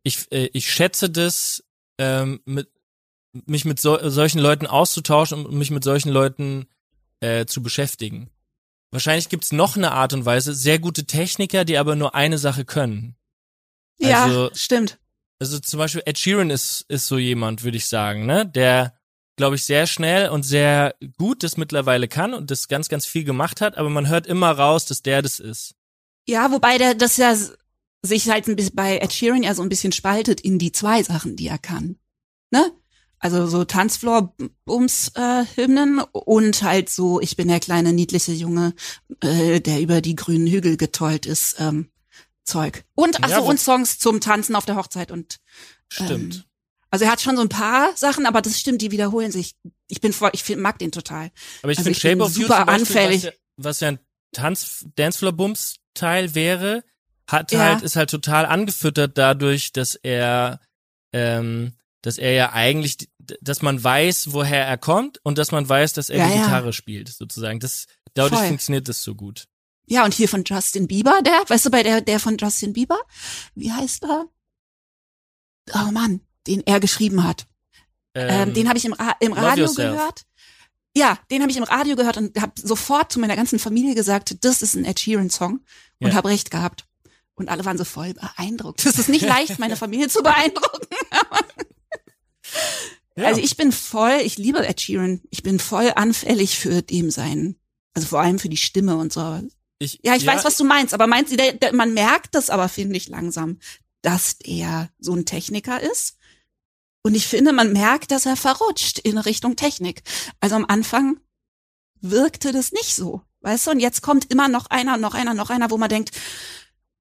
ich, äh, ich schätze das, ähm, mit, mich mit so, solchen Leuten auszutauschen und mich mit solchen Leuten äh, zu beschäftigen. Wahrscheinlich gibt's noch eine Art und Weise, sehr gute Techniker, die aber nur eine Sache können. Ja, also- stimmt. Also zum Beispiel Ed Sheeran ist, ist so jemand, würde ich sagen, ne? Der, glaube ich, sehr schnell und sehr gut das mittlerweile kann und das ganz, ganz viel gemacht hat, aber man hört immer raus, dass der das ist. Ja, wobei der das ja sich halt ein bisschen bei Ed Sheeran ja so ein bisschen spaltet in die zwei Sachen, die er kann. Ne? Also so Tanzfloor-Bums-Hymnen und halt so, ich bin der kleine niedliche Junge, äh, der über die grünen Hügel getollt ist, ähm, Zeug. Und ach Ja, und Songs zum Tanzen auf der Hochzeit und Stimmt. Ähm, also er hat schon so ein paar Sachen, aber das stimmt, die wiederholen sich ich bin voll, ich find, mag den total. Aber ich Also finde Shape of You super Beispiel, anfällig. was ja, was ja ein Tanz Dancefloor Bums Teil wäre, hat Ja. halt ist halt total angefüttert dadurch, dass er ähm, dass er ja eigentlich dass man weiß, woher er kommt und dass man weiß, dass er ja. Gitarre spielt, sozusagen. Das dadurch Voll. funktioniert das so gut. Ja, und hier von Justin Bieber, der, weißt du, bei der, der von Justin Bieber, wie heißt er? Oh Mann, den er geschrieben hat. Ähm, den habe ich im, Ra im Radio gehört. Ja, den habe ich im Radio gehört und habe sofort zu meiner ganzen Familie gesagt, das ist ein Ed Sheeran Song und Ja. habe recht gehabt. Und alle waren so voll beeindruckt. Es ist nicht leicht, meine Familie zu beeindrucken. ja. Also ich bin voll, ich liebe Ed Sheeran. Ich bin voll anfällig für dem sein, also vor allem für die Stimme und so. Ich, Ja, ich weiß, was du meinst, aber meinst du, der, der, man merkt das aber, finde ich, langsam, dass er so ein Techniker ist. Und ich finde, man merkt, dass er verrutscht in Richtung Technik. Also am Anfang wirkte das nicht so, weißt du? Und jetzt kommt immer noch einer, noch einer, noch einer, wo man denkt,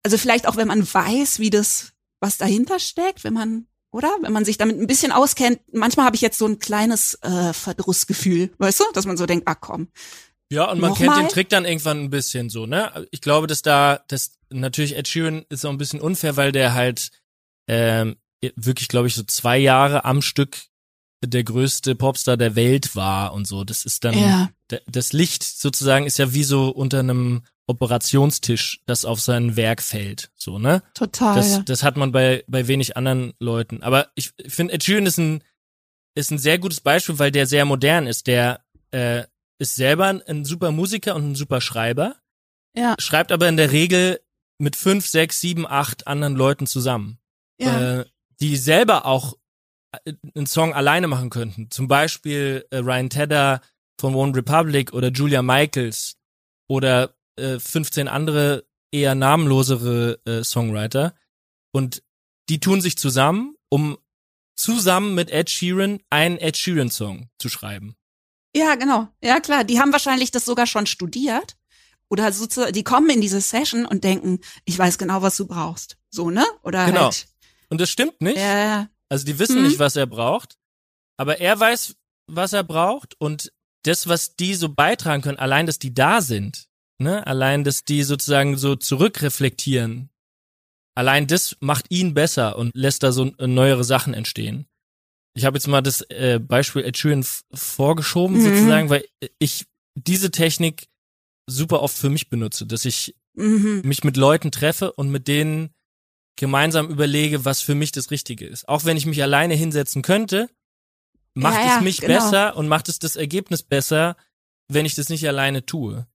also vielleicht auch, wenn man weiß, wie das, was dahinter steckt, wenn man, oder? Wenn man sich damit ein bisschen auskennt. Manchmal habe ich jetzt so ein kleines äh, Verdrussgefühl, weißt du? Dass man so denkt, ach komm, Ja, und man Nochmal? kennt den Trick dann irgendwann ein bisschen so, ne? Ich glaube, dass da, das natürlich Ed Sheeran ist auch ein bisschen unfair, weil der halt ähm, wirklich, glaube ich, so zwei Jahre am Stück der größte Popstar der Welt war und so. Das ist dann Ja. das Licht sozusagen ist ja wie so unter einem Operationstisch, das auf sein Werk fällt, so ne? total. Das, ja. das hat man bei, bei wenig anderen Leuten. Aber ich finde, Ed Sheeran ist ein, ist ein sehr gutes Beispiel, weil der sehr modern ist. Der äh, ist selber ein, super Musiker und ein super Schreiber, ja. schreibt aber in der Regel mit fünf, sechs, sieben, acht anderen Leuten zusammen, Ja. äh, die selber auch äh, einen Song alleine machen könnten. Zum Beispiel äh, Ryan Tedder von One Republic oder Julia Michaels oder äh, 15 andere eher namenlosere äh, Songwriter. Und die tun sich zusammen, um zusammen mit Ed Sheeran einen Ed Sheeran Song zu schreiben. Ja, genau. Ja, klar. Die haben wahrscheinlich das sogar schon studiert. Oder sozusagen, die kommen in diese Session und denken, ich weiß genau, was du brauchst. So, ne? Oder Genau. halt. Und das stimmt nicht. Ja, Also die wissen Mhm. nicht, was er braucht, aber er weiß, was er braucht und das, was die so beitragen können, allein, dass die da sind, ne, allein, dass die sozusagen so zurückreflektieren, allein das macht ihn besser und lässt da so äh, neuere Sachen entstehen. Ich habe jetzt mal das äh, Beispiel f- vorgeschoben Mhm. sozusagen, weil ich diese Technik super oft für mich benutze, dass ich mhm. mich mit Leuten treffe und mit denen gemeinsam überlege, was für mich das Richtige ist. Auch wenn ich mich alleine hinsetzen könnte, macht Ja, ja, es mich genau. besser und macht es das Ergebnis besser, wenn ich das nicht alleine tue.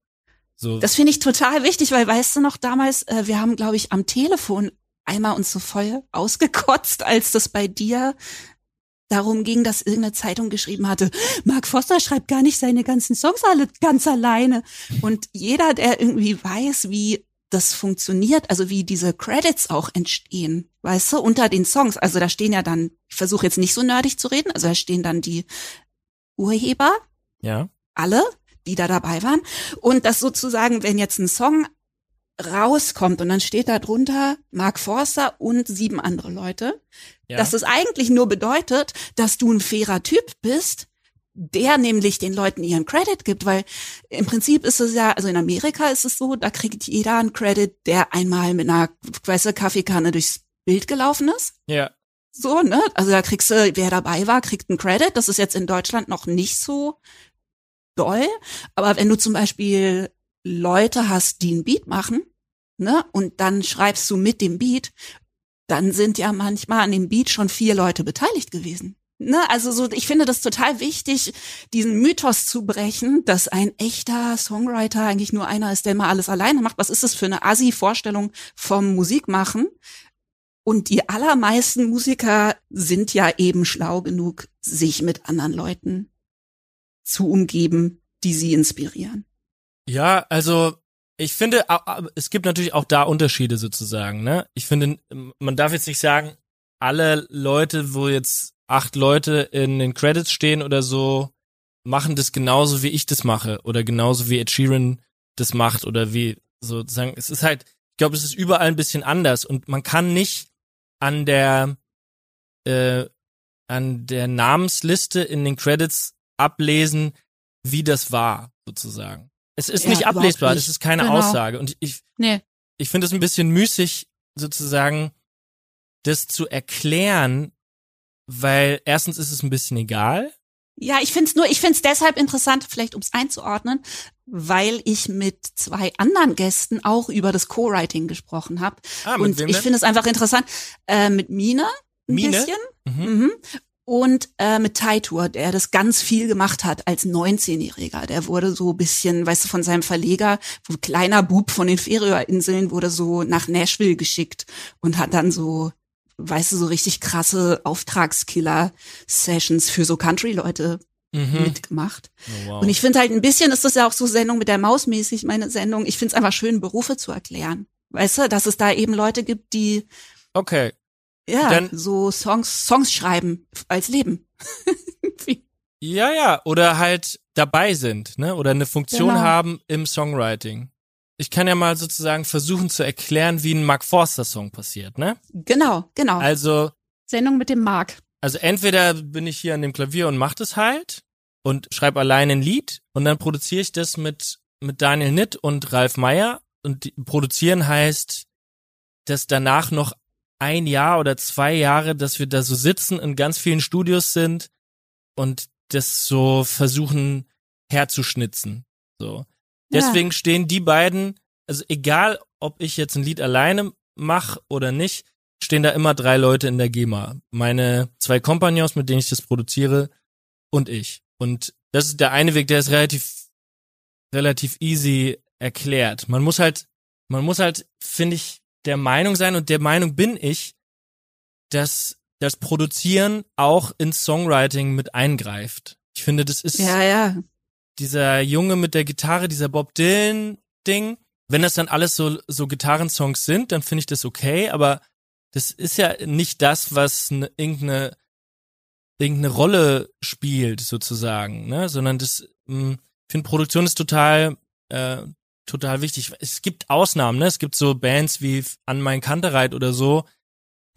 So. Das finde ich total wichtig, weil weißt du noch damals, äh, wir haben, glaube ich, am Telefon einmal uns so voll ausgekotzt, als das bei dir darum ging, dass irgendeine Zeitung geschrieben hatte, Mark Foster schreibt gar nicht seine ganzen Songs alle ganz alleine. Und jeder, der irgendwie weiß, wie das funktioniert, also wie diese Credits auch entstehen, weißt du, unter den Songs. Also da stehen ja dann, ich versuche jetzt nicht so nerdig zu reden, also da stehen dann die Urheber, ja. alle, die da dabei waren. Und das sozusagen, wenn jetzt ein Song rauskommt und dann steht da drunter Mark Forster und sieben andere Leute, ja. dass es eigentlich nur bedeutet, dass du ein fairer Typ bist, der nämlich den Leuten ihren Credit gibt, weil im Prinzip ist es ja, also in Amerika ist es so, da kriegt jeder einen Credit, der einmal mit einer, du, Kaffeekanne durchs Bild gelaufen ist. ja. So, ne? Also da kriegst du, wer dabei war, kriegt einen Credit. Das ist jetzt in Deutschland noch nicht so doll. Aber wenn du zum Beispiel Leute hast, die einen Beat machen, ne? Und dann schreibst du mit dem Beat, dann sind ja manchmal an dem Beat schon vier Leute beteiligt gewesen. Ne, also so, ich finde das total wichtig, diesen Mythos zu brechen, dass ein echter Songwriter eigentlich nur einer ist, der mal alles alleine macht. Was ist das für eine Assi-Vorstellung vom Musikmachen? Und die allermeisten Musiker sind ja eben schlau genug, sich mit anderen Leuten zu umgeben, die sie inspirieren. Ja, also ich finde, es gibt natürlich auch da Unterschiede sozusagen. Ne? Ich finde, man darf jetzt nicht sagen, alle Leute, wo jetzt acht Leute in den Credits stehen oder so, machen das genauso wie ich das mache oder genauso wie Ed Sheeran das macht oder wie sozusagen. Es ist halt, ich glaube, es ist überall ein bisschen anders und man kann nicht an der äh, an der Namensliste in den Credits ablesen, wie das war, sozusagen. Es ist Ja, nicht ablesbar, nicht. es ist keine Genau. Aussage. Und ich, Nee. ich finde es ein bisschen müßig, sozusagen, das zu erklären, weil erstens ist es ein bisschen egal. Ja, ich find's nur, ich find's deshalb interessant, vielleicht ums einzuordnen, weil ich mit zwei anderen Gästen auch über das Co-Writing gesprochen habe. Ah, mit Und wem ich finde es einfach interessant. Äh, mit Mine ein Mine? bisschen. Mhm. Mhm. Und äh, mit Taitur, der das ganz viel gemacht hat als 19-Jähriger. Der wurde so ein bisschen, weißt du, von seinem Verleger, ein kleiner Bub von den Färöerinseln, wurde so nach Nashville geschickt und hat dann so, weißt du, so richtig krasse Auftragskiller-Sessions für so Country-Leute Mhm. mitgemacht. Oh, wow. Und ich finde halt ein bisschen ist das ja auch so Sendung mit der Maus mäßig, meine Sendung. Ich finde es einfach schön, Berufe zu erklären. Weißt du, dass es da eben Leute gibt, die okay. Ja Dann- so Songs, Songs schreiben als Leben. Ja, ja, oder halt dabei sind, ne? Oder eine Funktion Genau. haben im Songwriting. Ich kann ja mal sozusagen versuchen zu erklären, wie ein Mark Forster Song passiert, ne? genau, genau. Also, Sendung mit dem Mark. also entweder bin ich hier an dem Klavier und mach das halt und schreibe allein ein Lied und dann produziere ich das mit mit Daniel Nitt und Ralf Meyer und produzieren heißt, dass danach noch ein Jahr oder zwei Jahre, dass wir da so sitzen, in ganz vielen Studios sind und das so versuchen herzuschnitzen. So. Ja. Deswegen stehen die beiden, also egal, ob ich jetzt ein Lied alleine mache oder nicht, stehen da immer drei Leute in der GEMA. Meine zwei Kompagnons, mit denen ich das produziere, und ich. Und das ist der eine Weg, der ist relativ, relativ easy erklärt. Man muss halt, man muss halt, finde ich, der Meinung sein und der Meinung bin ich, dass das Produzieren auch ins Songwriting mit eingreift. Ich finde, das ist ja, ja. dieser Junge mit der Gitarre, dieser Bob Dylan Ding. Wenn das dann alles so so Gitarrensongs sind, dann finde ich das okay, aber das ist ja nicht das, was ne, irgendeine irgendeine Rolle spielt sozusagen, ne, sondern das mh, ich finde Produktion ist total äh, total wichtig. Es gibt Ausnahmen, ne? Es gibt so Bands wie An mein Kantereit oder so,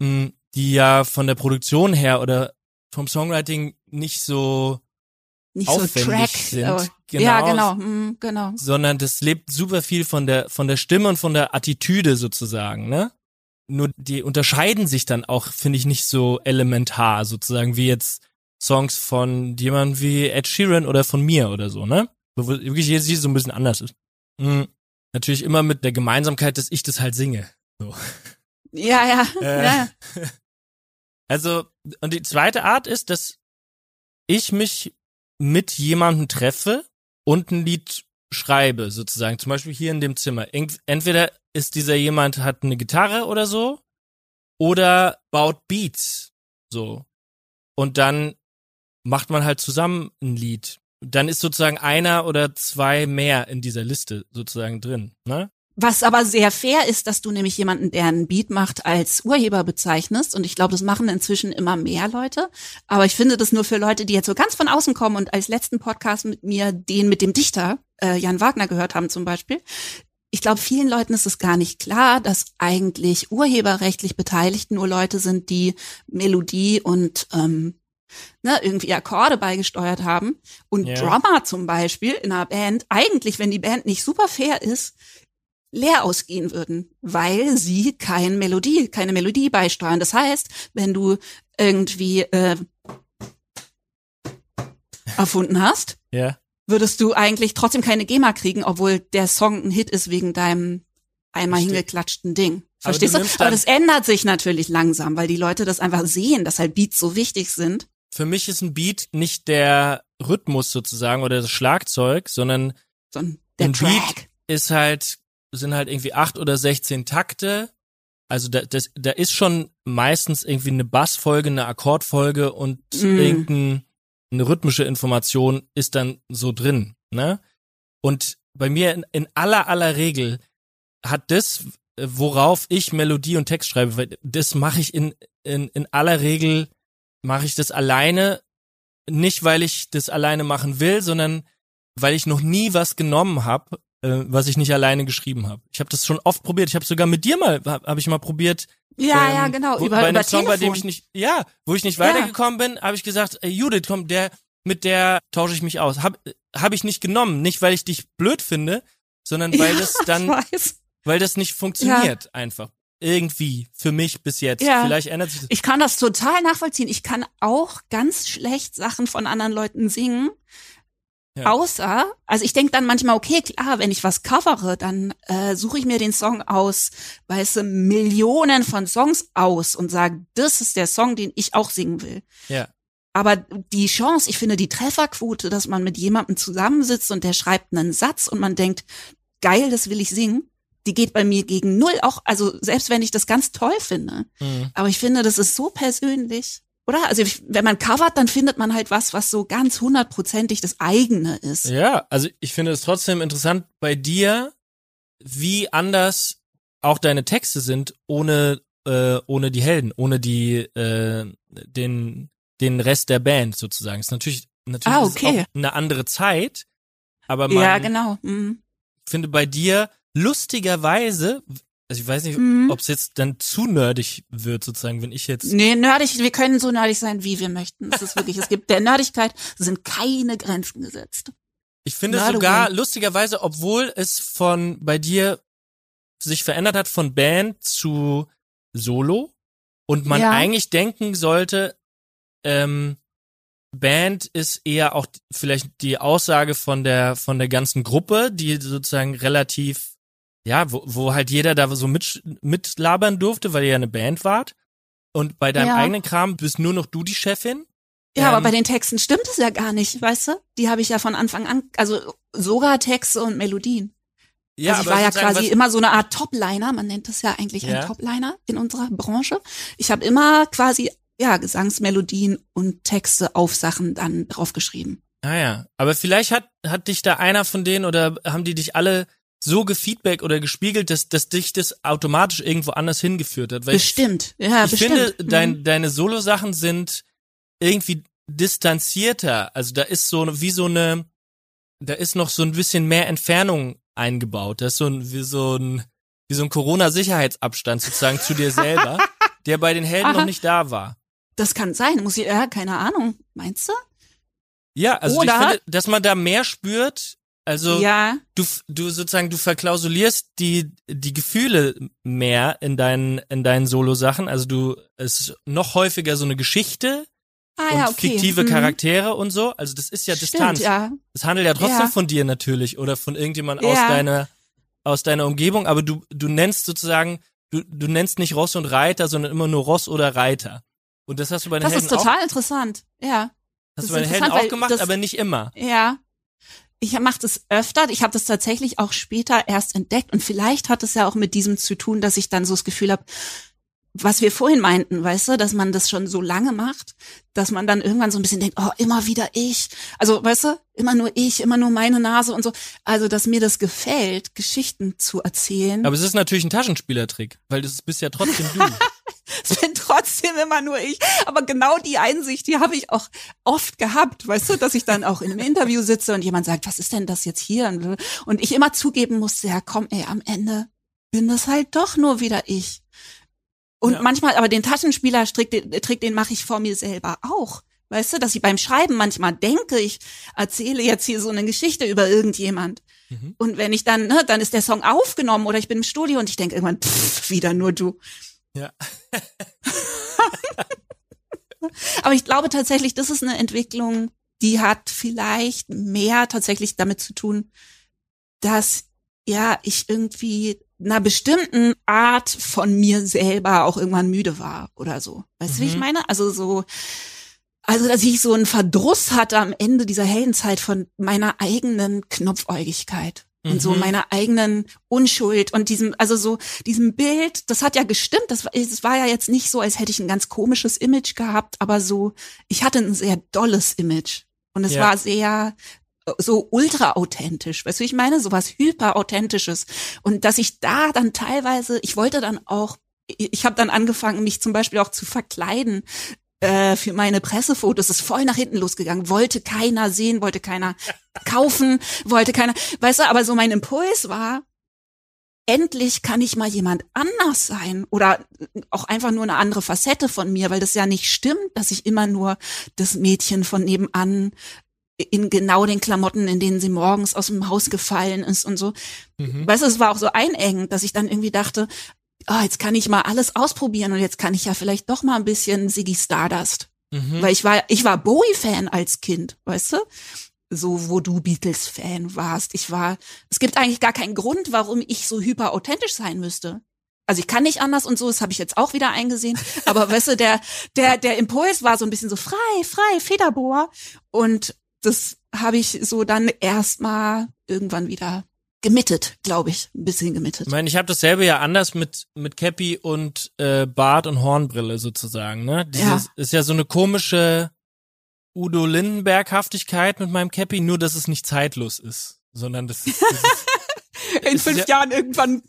mh, die ja von der Produktion her oder vom Songwriting nicht so Nicht aufwendig so Track. sind. aber- Genau. Ja, genau, mm, genau. sondern das lebt super viel von der von der Stimme und von der Attitüde sozusagen, ne? Nur die unterscheiden sich dann auch, finde ich, nicht so elementar sozusagen wie jetzt Songs von jemandem wie Ed Sheeran oder von mir oder so, ne? Wo wirklich jedes so ein bisschen anders ist. Mhm. Natürlich immer mit der Gemeinsamkeit, dass ich das halt singe. So. Ja, ja, Äh, ja. Also, und die zweite Art ist, dass ich mich mit jemandem treffe und ein Lied schreibe, sozusagen. Zum Beispiel hier in dem Zimmer. Ent- Entweder ist dieser jemand, hat eine Gitarre oder so, oder baut Beats, so. Und dann macht man halt zusammen ein Lied. Dann ist sozusagen einer oder zwei mehr in dieser Liste sozusagen drin, ne? Was aber sehr fair ist, dass du nämlich jemanden, der einen Beat macht, als Urheber bezeichnest. Und ich glaube, das machen inzwischen immer mehr Leute. Aber ich finde das nur für Leute, die jetzt so ganz von außen kommen und als letzten Podcast mit mir den mit dem Dichter, äh, Jan Wagner, gehört haben zum Beispiel. Ich glaube, vielen Leuten ist es gar nicht klar, dass eigentlich urheberrechtlich Beteiligt nur Leute sind, die Melodie und ähm, ne, irgendwie Akkorde beigesteuert haben. Und Ja. Drummer zum Beispiel in einer Band, eigentlich, wenn die Band nicht super fair ist, leer ausgehen würden, weil sie keine Melodie, keine Melodie beisteuern. Das heißt, wenn du irgendwie äh, erfunden hast, Ja. würdest du eigentlich trotzdem keine GEMA kriegen, obwohl der Song ein Hit ist wegen deinem einmal Versteh- hingeklatschten Ding. Aber Verstehst du du? nimmst Aber das ändert sich natürlich langsam, weil die Leute das einfach sehen, dass halt Beats so wichtig sind. Für mich ist ein Beat nicht der Rhythmus sozusagen oder das Schlagzeug, sondern sondern der Ein Beat- ist halt, sind halt irgendwie acht oder sechzehn Takte. Also da, das, da ist schon meistens irgendwie eine Bassfolge, eine Akkordfolge und Mm. irgendeine rhythmische Information ist dann so drin, ne? Und bei mir in, in aller, aller Regel hat das, worauf ich Melodie und Text schreibe, weil das mache ich in, in, in aller Regel, mache ich das alleine, nicht weil ich das alleine machen will, sondern weil ich noch nie was genommen habe, äh, was ich nicht alleine geschrieben habe. Ich habe das schon oft probiert. Ich habe sogar mit dir mal, habe hab ich mal probiert. Ja, ähm, ja, genau. Wo, über bei über einem Song, bei dem ich nicht, ja, wo ich nicht Ja. weitergekommen bin, habe ich gesagt, ey, Judith, komm, der, mit der tausche ich mich aus. Hab, hab ich nicht genommen, nicht weil ich dich blöd finde, sondern weil ja, das dann, weil das nicht funktioniert einfach. Irgendwie für mich bis jetzt. Ja. Vielleicht ändert sich das. Ich kann das total nachvollziehen. Ich kann auch ganz schlecht Sachen von anderen Leuten singen. Ja. Außer, also ich denke dann manchmal, okay, klar, wenn ich was covere, dann äh, suche ich mir den Song aus, weißt du, Millionen von Songs aus und sage, das ist der Song, den ich auch singen will. Ja. Aber die Chance, ich finde die Trefferquote, dass man mit jemandem zusammensitzt und der schreibt einen Satz und man denkt, geil, das will ich singen, die geht bei mir gegen null. Auch, also selbst wenn ich das ganz toll finde. Mhm. Aber ich finde, das ist so persönlich. Oder? Also ich, wenn man covert, dann findet man halt was, was so ganz hundertprozentig das eigene ist. Ja, also ich finde es trotzdem interessant bei dir, wie anders auch deine Texte sind, ohne äh, ohne die Helden, ohne die äh, den den Rest der Band sozusagen. Ist natürlich natürlich Ah, ist okay. auch eine andere Zeit, aber man Ja, genau. Mhm. finde bei dir lustigerweise, also ich weiß nicht, Mhm. ob es jetzt dann zu nerdig wird sozusagen, wenn ich jetzt Nee, nerdig, wir können so nerdig sein, wie wir möchten. Das ist wirklich, es gibt der Nerdigkeit sind keine Grenzen gesetzt. Ich finde Not sogar lustigerweise, obwohl es von bei dir sich verändert hat von Band zu Solo und man Ja. eigentlich denken sollte, ähm, Band ist eher auch vielleicht die Aussage von der von der ganzen Gruppe, die sozusagen relativ ja, wo, wo halt jeder da so mit, mitlabern durfte, weil ihr ja eine Band wart. Und bei deinem Ja. eigenen Kram bist nur noch du die Chefin. Ja, Ähm, aber bei den Texten stimmt es ja gar nicht, weißt du? Die habe ich ja von Anfang an, also sogar Texte und Melodien. ja, also ich war ja quasi immer so eine Art Topliner, man nennt das ja eigentlich Ja. ein Topliner in unserer Branche. Ich habe immer quasi ja Gesangsmelodien und Texte auf Sachen dann draufgeschrieben. Ah ja, aber vielleicht hat hat dich da einer von denen oder haben die dich alle so gefeedback oder gespiegelt, dass dass dich das automatisch irgendwo anders hingeführt hat. Weil bestimmt, ja, ich, ich bestimmt. finde, Mhm. dein, deine Solo-Sachen sind irgendwie distanzierter. Also da ist so eine- wie so eine, da ist noch so ein bisschen mehr Entfernung eingebaut. Das ist so ein wie so ein wie so ein Corona-Sicherheitsabstand sozusagen zu dir selber, der bei den Helden noch Aha. nicht da war. Das kann sein, muss ich, ja, keine Ahnung. Meinst du? Ja, also Oder- ich finde, dass man da mehr spürt. Also ja, du, du sozusagen, du verklausulierst die, die Gefühle mehr in deinen, in deinen Solo-Sachen. Also du, es ist noch häufiger so eine Geschichte ah und ja, okay. fiktive Mhm. Charaktere und so. Also das ist ja Stimmt, Distanz. ja. Es handelt ja trotzdem Ja. von dir natürlich oder von irgendjemand aus deiner, aus deiner Umgebung. Aber du, du nennst sozusagen, du, du nennst nicht Ross und Reiter, sondern immer nur Ross oder Reiter. Und das hast du bei den Das Helden ist total interessant. Ja. auch, hast das du bei den Helden auch gemacht, das- aber nicht immer. Ja. Ich mache das öfter. Ich habe das tatsächlich auch später erst entdeckt. Und vielleicht hat es ja auch mit diesem zu tun, dass ich dann so das Gefühl habe, was wir vorhin meinten, weißt du, dass man das schon so lange macht, dass man dann irgendwann so ein bisschen denkt, oh, immer wieder ich. Also, weißt du, immer nur ich, immer nur meine Nase und so. Also, dass mir das gefällt, Geschichten zu erzählen. Aber es ist natürlich ein Taschenspielertrick, weil das bist ja trotzdem du. Es bin trotzdem immer nur ich. Aber genau die Einsicht, die habe ich auch oft gehabt, weißt du, dass ich dann auch in einem Interview sitze und jemand sagt, was ist denn das jetzt hier? Und ich immer zugeben musste, ja komm, ey, am Ende bin das halt doch nur wieder ich. Und Ja. manchmal, aber den Taschenspielertrick, den, den mache ich vor mir selber auch. Weißt du, dass ich beim Schreiben manchmal denke, ich erzähle jetzt hier so eine Geschichte über irgendjemand. Mhm. Und wenn ich dann, ne, dann ist der Song aufgenommen oder ich bin im Studio und ich denke irgendwann, pff, wieder nur du. Ja. Aber ich glaube tatsächlich, das ist eine Entwicklung, die hat vielleicht mehr tatsächlich damit zu tun, dass ja ich irgendwie einer bestimmten Art von mir selber auch irgendwann müde war oder so. Weißt du, wie ich Mhm. meine? Also so, also dass ich so einen Verdruss hatte am Ende dieser Heldenzeit von meiner eigenen Knopfäugigkeit. Und so Mhm. meiner eigenen Unschuld und diesem, also so diesem Bild, das hat ja gestimmt. Das war, es war ja jetzt nicht so, als hätte ich ein ganz komisches Image gehabt, aber so, ich hatte ein sehr dolles Image. Und es Ja. war sehr äh, so ultra authentisch. Weißt du, ich meine? So was hyper authentisches. Und dass ich da dann teilweise, ich wollte dann auch, ich habe dann angefangen, mich zum Beispiel auch zu verkleiden äh, für meine Pressefotos. Ist voll nach hinten losgegangen. Wollte keiner sehen, wollte keiner kaufen, wollte keiner. Weißt du, aber so mein Impuls war, endlich kann ich mal jemand anders sein oder auch einfach nur eine andere Facette von mir, weil das ja nicht stimmt, dass ich immer nur das Mädchen von nebenan in genau den Klamotten, in denen sie morgens aus dem Haus gefallen ist und so. Mhm. Weißt du, es war auch so einengend, dass ich dann irgendwie dachte, ah, jetzt kann ich mal alles ausprobieren und jetzt kann ich ja vielleicht doch mal ein bisschen Siggy Stardust. Mhm. Weil ich war, ich war Bowie-Fan als Kind, weißt du? So, wo du Beatles-Fan warst. Ich war, es gibt eigentlich gar keinen Grund, warum ich so hyper authentisch sein müsste. Also ich kann nicht anders und so, das habe ich jetzt auch wieder eingesehen. Aber weißt du, der, der, der Impuls war so ein bisschen so frei, frei, Federbohr. Und das habe ich so dann erstmal irgendwann wieder gemittet, glaube ich. Ein bisschen gemittet. Ich meine, ich habe dasselbe ja anders mit mit Cappy und äh, Bart und Hornbrille sozusagen, ne? Dieses Ja. ist ja so eine komische Udo Lindenberg-Haftigkeit mit meinem Cappy, nur dass es nicht zeitlos ist, sondern das ist dieses, In ist fünf ja- Jahren irgendwann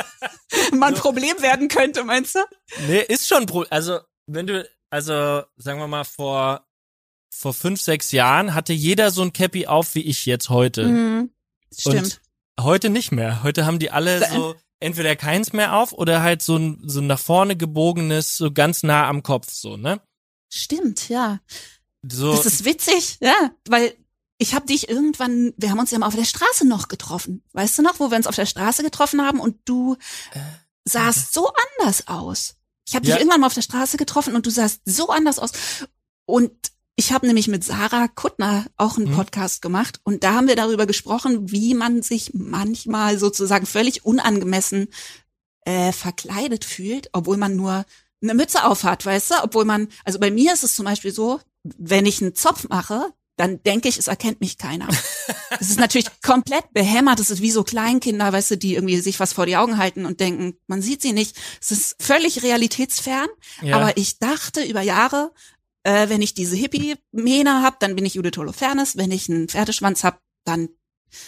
mal ein Problem werden könnte, meinst du? nee, ist schon pro also wenn du also sagen wir mal vor vor fünf sechs Jahren hatte jeder so ein Cappy auf wie ich jetzt heute. Mhm. Stimmt. Heute nicht mehr. Heute haben die alle so entweder keins mehr auf oder halt so ein so ein nach vorne gebogenes, so ganz nah am Kopf, so, ne? Stimmt, ja. So, Das ist witzig, ja, weil ich habe dich irgendwann, wir haben uns ja mal auf der Straße noch getroffen. Weißt du noch, wo wir uns auf der Straße getroffen haben und du sahst so anders aus. Ich habe Ja. dich irgendwann mal auf der Straße getroffen und du sahst so anders aus. Und ich habe nämlich mit Sarah Kuttner auch einen Mhm. Podcast gemacht und da haben wir darüber gesprochen, wie man sich manchmal sozusagen völlig unangemessen äh, verkleidet fühlt, obwohl man nur eine Mütze aufhat, weißt du? Obwohl man, also bei mir ist es zum Beispiel so, wenn ich einen Zopf mache, dann denke ich, es erkennt mich keiner. Das ist natürlich komplett behämmert. Das ist wie so Kleinkinder, weißt du, die irgendwie sich was vor die Augen halten und denken, man sieht sie nicht. Es ist völlig realitätsfern. ja. Aber ich dachte über Jahre, äh, wenn ich diese Hippie-Mähne hab, dann bin ich Judith Holofernes. Wenn ich einen Pferdeschwanz hab, dann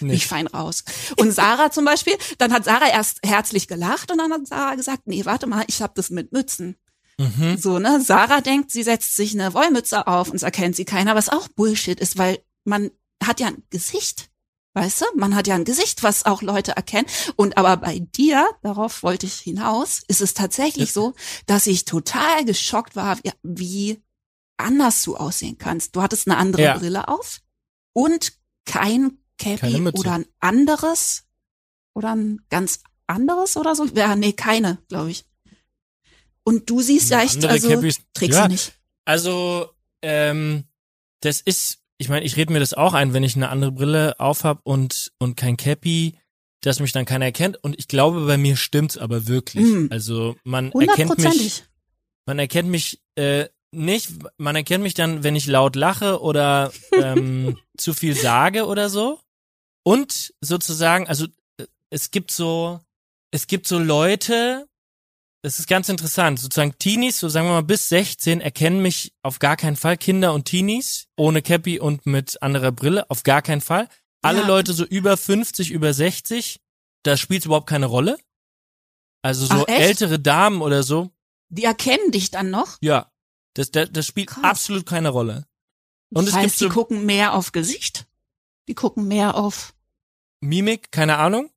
bin ich nicht. fein raus. Und Sarah zum Beispiel, dann hat Sarah erst herzlich gelacht und dann hat Sarah gesagt, nee, warte mal, ich hab das mit Mützen. Mhm. So, ne? Sarah denkt, sie setzt sich eine Wollmütze auf und es erkennt sie keiner, was auch Bullshit ist, weil man hat ja ein Gesicht. Weißt du? Man hat ja ein Gesicht, was auch Leute erkennen. Und aber bei dir, darauf wollte ich hinaus, ist es tatsächlich Ja. so, dass ich total geschockt war, wie anders du aussehen kannst. Du hattest eine andere Ja. Brille auf und kein Cappy oder ein anderes oder ein ganz anderes oder so. Ja, nee, keine, glaube ich. Und du siehst ja echt, also Cappies- trägst ja, du nicht. Also, ähm, das ist, ich meine, ich rede mir das auch ein, wenn ich eine andere Brille aufhab und, und kein Cappy, dass mich dann keiner erkennt. Und ich glaube, bei mir stimmt's aber wirklich. Mm. Also man erkennt mich, man erkennt mich äh, nicht, man erkennt mich dann, wenn ich laut lache oder ähm, zu viel sage oder so. Und sozusagen, also äh, es gibt so, es gibt so Leute, das ist ganz interessant, sozusagen Teenies, so sagen wir mal bis 16, erkennen mich auf gar keinen Fall, Kinder und Teenies, ohne Cappy und mit anderer Brille, auf gar keinen Fall. Alle Ja. Leute so über 50, über 60, da spielt überhaupt keine Rolle. Also so Ach, ältere Damen oder so, Die erkennen dich dann noch. ja, das, das, das spielt Krass. absolut keine Rolle. Und das es heißt, gibt so die gucken mehr auf Gesicht. Die gucken mehr auf. Mimik, keine Ahnung.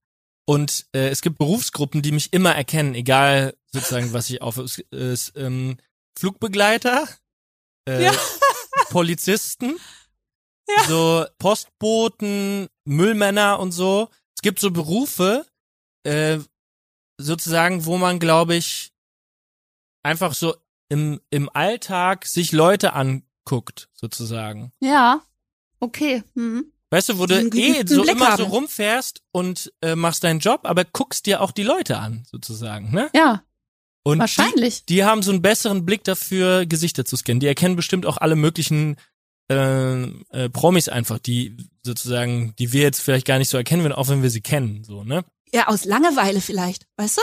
Und äh, es gibt Berufsgruppen, die mich immer erkennen, egal sozusagen, was ich auf es, ähm, Flugbegleiter, äh, Ja. Polizisten, so Postboten, Müllmänner und so. Es gibt so Berufe, äh, sozusagen, wo man, glaube ich, einfach so im, im Alltag sich Leute anguckt, sozusagen. Ja. Okay. Hm. Weißt du, wo du eh so Blick immer so haben. rumfährst und äh, machst deinen Job, aber guckst dir auch die Leute an, sozusagen, ne? Ja, Und wahrscheinlich. Die, die haben so einen besseren Blick dafür, Gesichter zu scannen. Die erkennen bestimmt auch alle möglichen äh, äh, Promis einfach, die sozusagen, die wir jetzt vielleicht gar nicht so erkennen würden, auch wenn wir sie kennen, so, ne? Ja, aus Langeweile vielleicht. Weißt du?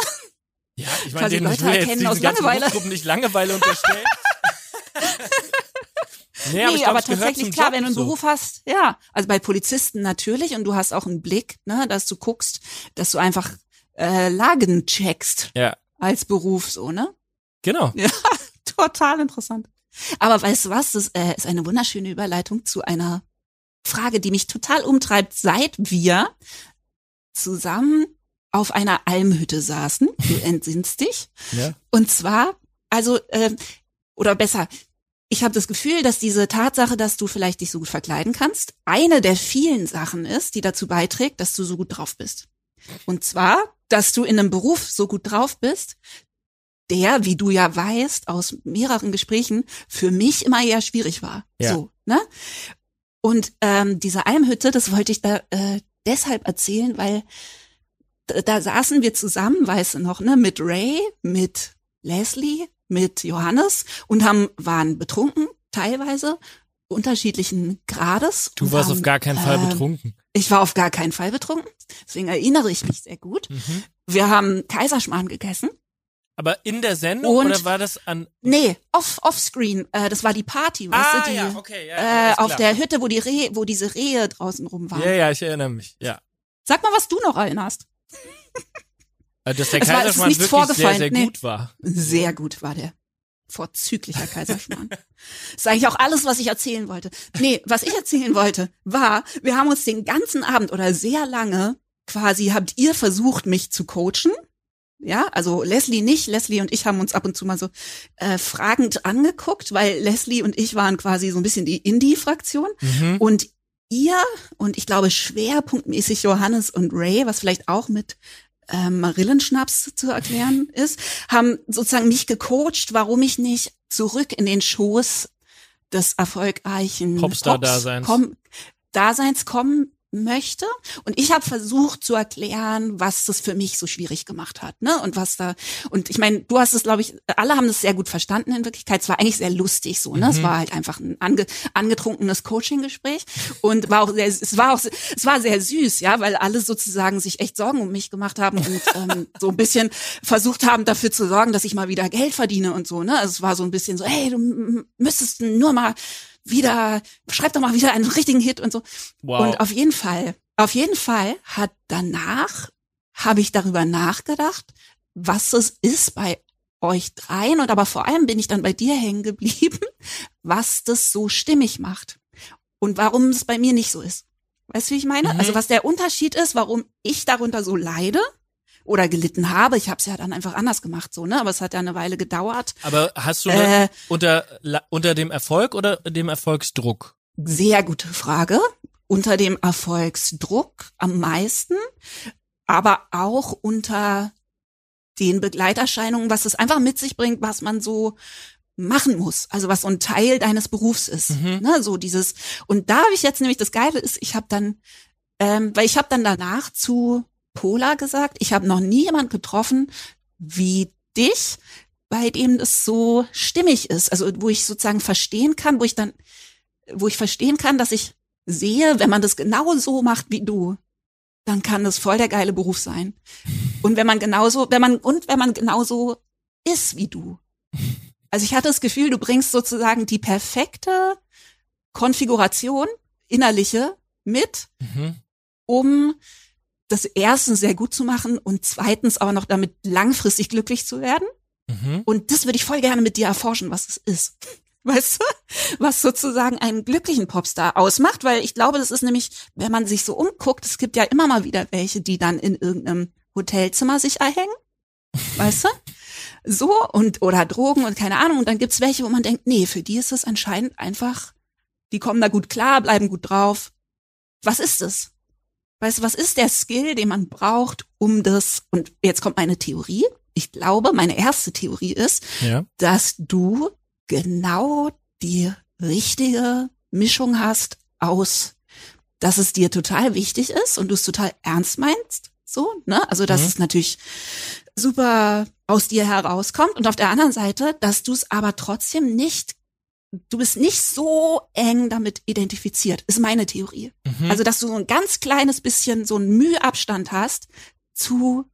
Ja, ich Quasi denen- Leute will jetzt diesen aus ganzen Langeweile. Berufsgruppen nicht Langeweile unterstellen. nee, nee, aber, ich glaub, aber tatsächlich klar, Job wenn du einen so. Beruf hast, ja. Also bei Polizisten natürlich und du hast auch einen Blick, ne, dass du guckst, dass du einfach äh, Lagen checkst Ja, als Beruf so, ne? genau. Ja, total interessant. Aber weißt du was, das äh, ist eine wunderschöne Überleitung zu einer Frage, die mich total umtreibt, seit wir zusammen auf einer Almhütte saßen. Du entsinnst dich. Ja. Und zwar, also, ähm, oder besser, ich habe das Gefühl, dass diese Tatsache, dass du vielleicht dich so gut verkleiden kannst, eine der vielen Sachen ist, die dazu beiträgt, dass du so gut drauf bist. Und zwar, dass du in einem Beruf so gut drauf bist, der, wie du ja weißt, aus mehreren Gesprächen, für mich immer eher schwierig war. Ja. So, ne? Und ähm, diese Almhütte, das wollte ich da äh, deshalb erzählen, weil da, saßen wir zusammen, weißt du noch, ne, mit Ray, mit Leslie, mit Johannes und haben waren betrunken teilweise unterschiedlichen Grades. Du warst haben, auf gar keinen Fall ähm, betrunken. Ich war auf gar keinen Fall betrunken, deswegen erinnere ich mich sehr gut. Mhm. Wir haben Kaiserschmarrn gegessen. Aber in der Sendung Und- oder war das an Nee, off offscreen. Äh, das war die Party, weißt Ah, du, die ja, okay, ja, äh, auf der Hütte, wo die Rehe, wo diese Rehe draußen rum waren. Ja, ja, ich erinnere mich. Ja. Sag mal, was du noch erinnerst. Äh, Dass der Es Kaiserschmarrn wirklich sehr, vorgefallen, sehr nee. gut war. Sehr gut war der. Vorzüglicher Kaiserschmarrn. Das ist eigentlich auch alles, was ich erzählen wollte. Nee, was ich erzählen wollte, war, wir haben uns den ganzen Abend oder sehr lange quasi, habt ihr versucht, mich zu coachen. Ja, also Leslie nicht. Leslie und ich haben uns ab und zu mal so äh, fragend angeguckt, weil Leslie und ich waren quasi so ein bisschen die Indie-Fraktion. Mhm. Und ihr und ich glaube schwerpunktmäßig Johannes und Ray, was vielleicht auch mit ähm, Marillenschnaps zu erklären ist, haben sozusagen mich gecoacht, warum ich nicht zurück in den Schoß des erfolgreichen Popstar-Daseins. Pops komm- Daseins kommen möchte. Und ich habe versucht zu erklären, was das für mich so schwierig gemacht hat, ne? Und was da und ich meine, du hast es, glaube ich, alle haben das sehr gut verstanden in Wirklichkeit. Es war eigentlich sehr lustig so, ne? Es war halt einfach ein ange, angetrunkenes Coaching-Gespräch und war auch sehr, es war auch, es war sehr süß, ja, weil alle sozusagen sich echt Sorgen um mich gemacht haben und ähm, so ein bisschen versucht haben, dafür zu sorgen, dass ich mal wieder Geld verdiene und so, ne? Also es war so ein bisschen so, hey, du müsstest nur mal wieder, schreib doch mal wieder einen richtigen Hit und so. Wow. Und auf jeden Fall, auf jeden Fall hat danach, habe ich darüber nachgedacht, was es ist bei euch dreien und aber vor allem bin ich dann bei dir hängen geblieben, was das so stimmig macht und warum es bei mir nicht so ist. Weißt du, wie ich meine? Mhm. Also was der Unterschied ist, warum ich darunter so leide oder gelitten habe. Ich habe es ja dann einfach anders gemacht, so ne. Aber es hat ja eine Weile gedauert. Aber hast du Äh, unter, unter dem Erfolg oder dem Erfolgsdruck? Sehr gute Frage. Unter dem Erfolgsdruck am meisten, aber auch unter den Begleiterscheinungen, was es einfach mit sich bringt, was man so machen muss, also was so ein Teil deines Berufs ist, Mhm. ne, so dieses und da habe ich jetzt nämlich das Geile ist, ich habe dann, ähm, weil ich habe dann danach zu Pola gesagt, ich habe noch nie jemand getroffen wie dich, bei dem das so stimmig ist, also wo ich sozusagen verstehen kann, wo ich dann, wo ich verstehen kann, dass ich sehe, wenn man das genau so macht wie du, dann kann das voll der geile Beruf sein. Und wenn man genauso, wenn man, und wenn man genauso ist wie du. Also ich hatte das Gefühl, du bringst sozusagen die perfekte Konfiguration, innerliche, mit, Mhm. um das erstens sehr gut zu machen und zweitens auch noch damit langfristig glücklich zu werden. Mhm. Und das würde ich voll gerne mit dir erforschen, was es ist. Weißt du? Was sozusagen einen glücklichen Popstar ausmacht, weil ich glaube, das ist nämlich, wenn man sich so umguckt, es gibt ja immer mal wieder welche, die dann in irgendeinem Hotelzimmer sich erhängen. Weißt du? So und oder Drogen und keine Ahnung. Und dann gibt's welche, wo man denkt, nee, für die ist es anscheinend einfach, die kommen da gut klar, bleiben gut drauf. Was ist es? Weißt du, was ist der Skill, den man braucht, um das, und jetzt kommt meine Theorie. Ich glaube, meine erste Theorie ist, Ja. dass du genau die richtige Mischung hast aus, dass es dir total wichtig ist und du es total ernst meinst, so, ne? Also, dass Mhm. es natürlich super aus dir herauskommt und auf der anderen Seite, dass du es aber trotzdem nicht, du bist nicht so eng damit identifiziert, ist meine Theorie. Mhm. Also, dass du so ein ganz kleines bisschen so einen Müheabstand hast zu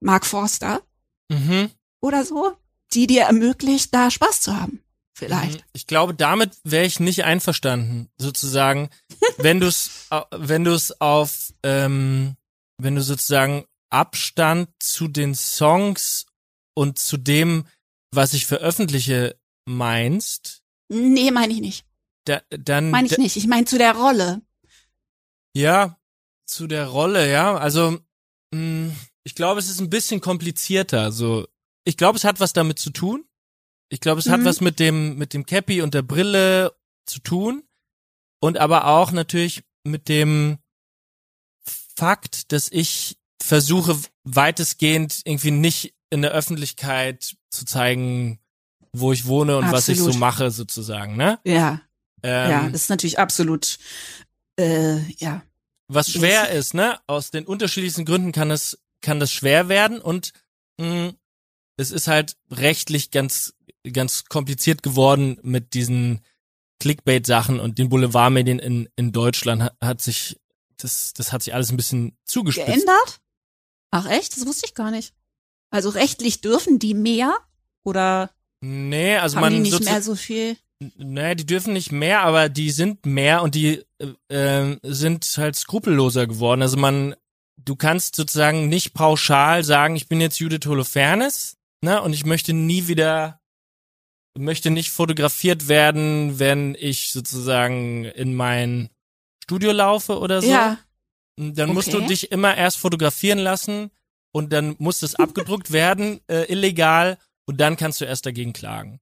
Mark Forster mhm. oder so, die dir ermöglicht, da Spaß zu haben. Vielleicht. Mhm. Ich glaube, damit wäre ich nicht einverstanden, sozusagen, wenn du es, wenn du es auf, ähm, wenn du sozusagen Abstand zu den Songs und zu dem, was ich veröffentliche, meinst, Nee, meine ich nicht. da, dann, Meine ich da- nicht. Ich meine zu der Rolle. ja, zu der Rolle, ja, also, mh, Ich glaube, es ist ein bisschen komplizierter. So, ich glaube, es hat was damit zu tun. Ich glaube, es mhm. hat was mit dem mit dem Cappy und der Brille zu tun und aber auch natürlich mit dem Fakt, dass ich versuche weitestgehend irgendwie nicht in der Öffentlichkeit zu zeigen, wo ich wohne und absolut. was ich so mache sozusagen, ne? Ja. Ähm, ja, das ist natürlich absolut äh, ja. Was schwer ist, ne? Aus den unterschiedlichsten Gründen kann es kann das schwer werden und mh, es ist halt rechtlich ganz ganz kompliziert geworden mit diesen Clickbait-Sachen und den Boulevardmedien in, in Deutschland hat, hat sich, das, das hat sich alles ein bisschen zugespitzt. Geändert? Ach echt? Das wusste ich gar nicht. Also rechtlich dürfen die mehr oder? Nee, also haben man die nicht mehr so viel. Nee, die dürfen nicht mehr, aber die sind mehr und die äh, sind halt skrupelloser geworden. Also man, du kannst sozusagen nicht pauschal sagen, ich bin jetzt Judith Holofernes, ne, und ich möchte nie wieder möchte nicht fotografiert werden, wenn ich sozusagen in mein Studio laufe oder so. Ja. Dann okay. musst du dich immer erst fotografieren lassen und dann muss es abgedruckt werden, äh, illegal, und dann kannst du erst dagegen klagen.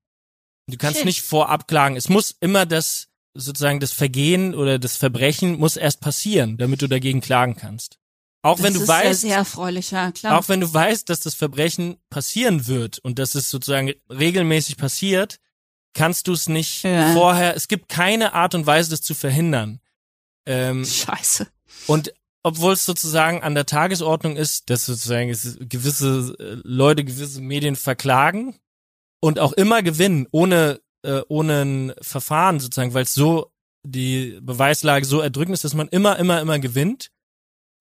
Du kannst Shit. nicht vorab klagen. Es muss immer das, sozusagen das Vergehen oder das Verbrechen muss erst passieren, damit du dagegen klagen kannst. Auch das wenn du weißt, sehr klar. Auch wenn du weißt, dass das Verbrechen passieren wird und dass es sozusagen regelmäßig passiert, kannst du es nicht ja. vorher. Es gibt keine Art und Weise, das zu verhindern. Ähm, Scheiße. Und obwohl es sozusagen an der Tagesordnung ist, dass sozusagen gewisse äh, Leute gewisse Medien verklagen und auch immer gewinnen, ohne äh, ohne ein Verfahren sozusagen, weil es so die Beweislage so erdrückend ist, dass man immer, immer, immer gewinnt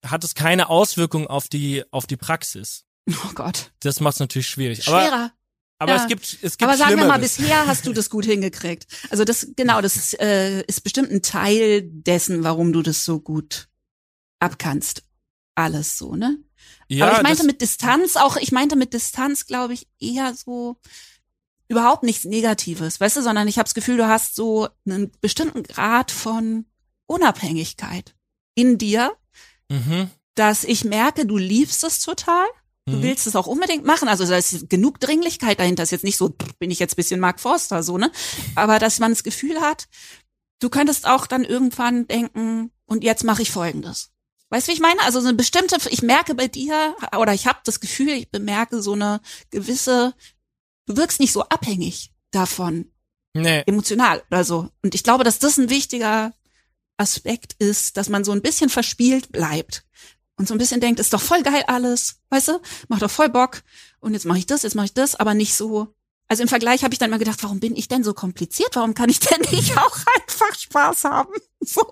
hat es keine Auswirkung auf die, auf die Praxis. Oh Gott. Das macht es natürlich schwierig. Schwerer. Aber, aber ja. es gibt, es gibt Aber sagen wir mal, bisher hast du das gut hingekriegt. Also das, genau, das ist, äh, ist bestimmt ein Teil dessen, warum du das so gut abkannst. Alles so, ne? Ja, aber ich meinte mit Distanz auch, ich meinte mit Distanz, glaube ich, eher so überhaupt nichts Negatives, weißt du, sondern ich habe das Gefühl, du hast so einen bestimmten Grad von Unabhängigkeit in dir, mhm. dass ich merke, du liebst es total. Du mhm. willst es auch unbedingt machen. Also da ist genug Dringlichkeit dahinter. ist jetzt nicht so, bin ich jetzt bisschen Mark Forster, so, ne? Aber dass man das Gefühl hat, du könntest auch dann irgendwann denken, und jetzt mache ich folgendes. Weißt du, wie ich meine? Also so eine bestimmte, ich merke bei dir, oder ich habe das Gefühl, ich bemerke so eine gewisse, du wirkst nicht so abhängig davon. Nee. Emotional oder so. Und ich glaube, dass das ein wichtiger Aspekt ist, dass man so ein bisschen verspielt bleibt und so ein bisschen denkt, ist doch voll geil alles, weißt du, macht doch voll Bock und jetzt mache ich das, jetzt mache ich das, aber nicht so. Also im Vergleich habe ich dann mal gedacht, warum bin ich denn so kompliziert? Warum kann ich denn nicht auch einfach Spaß haben? So,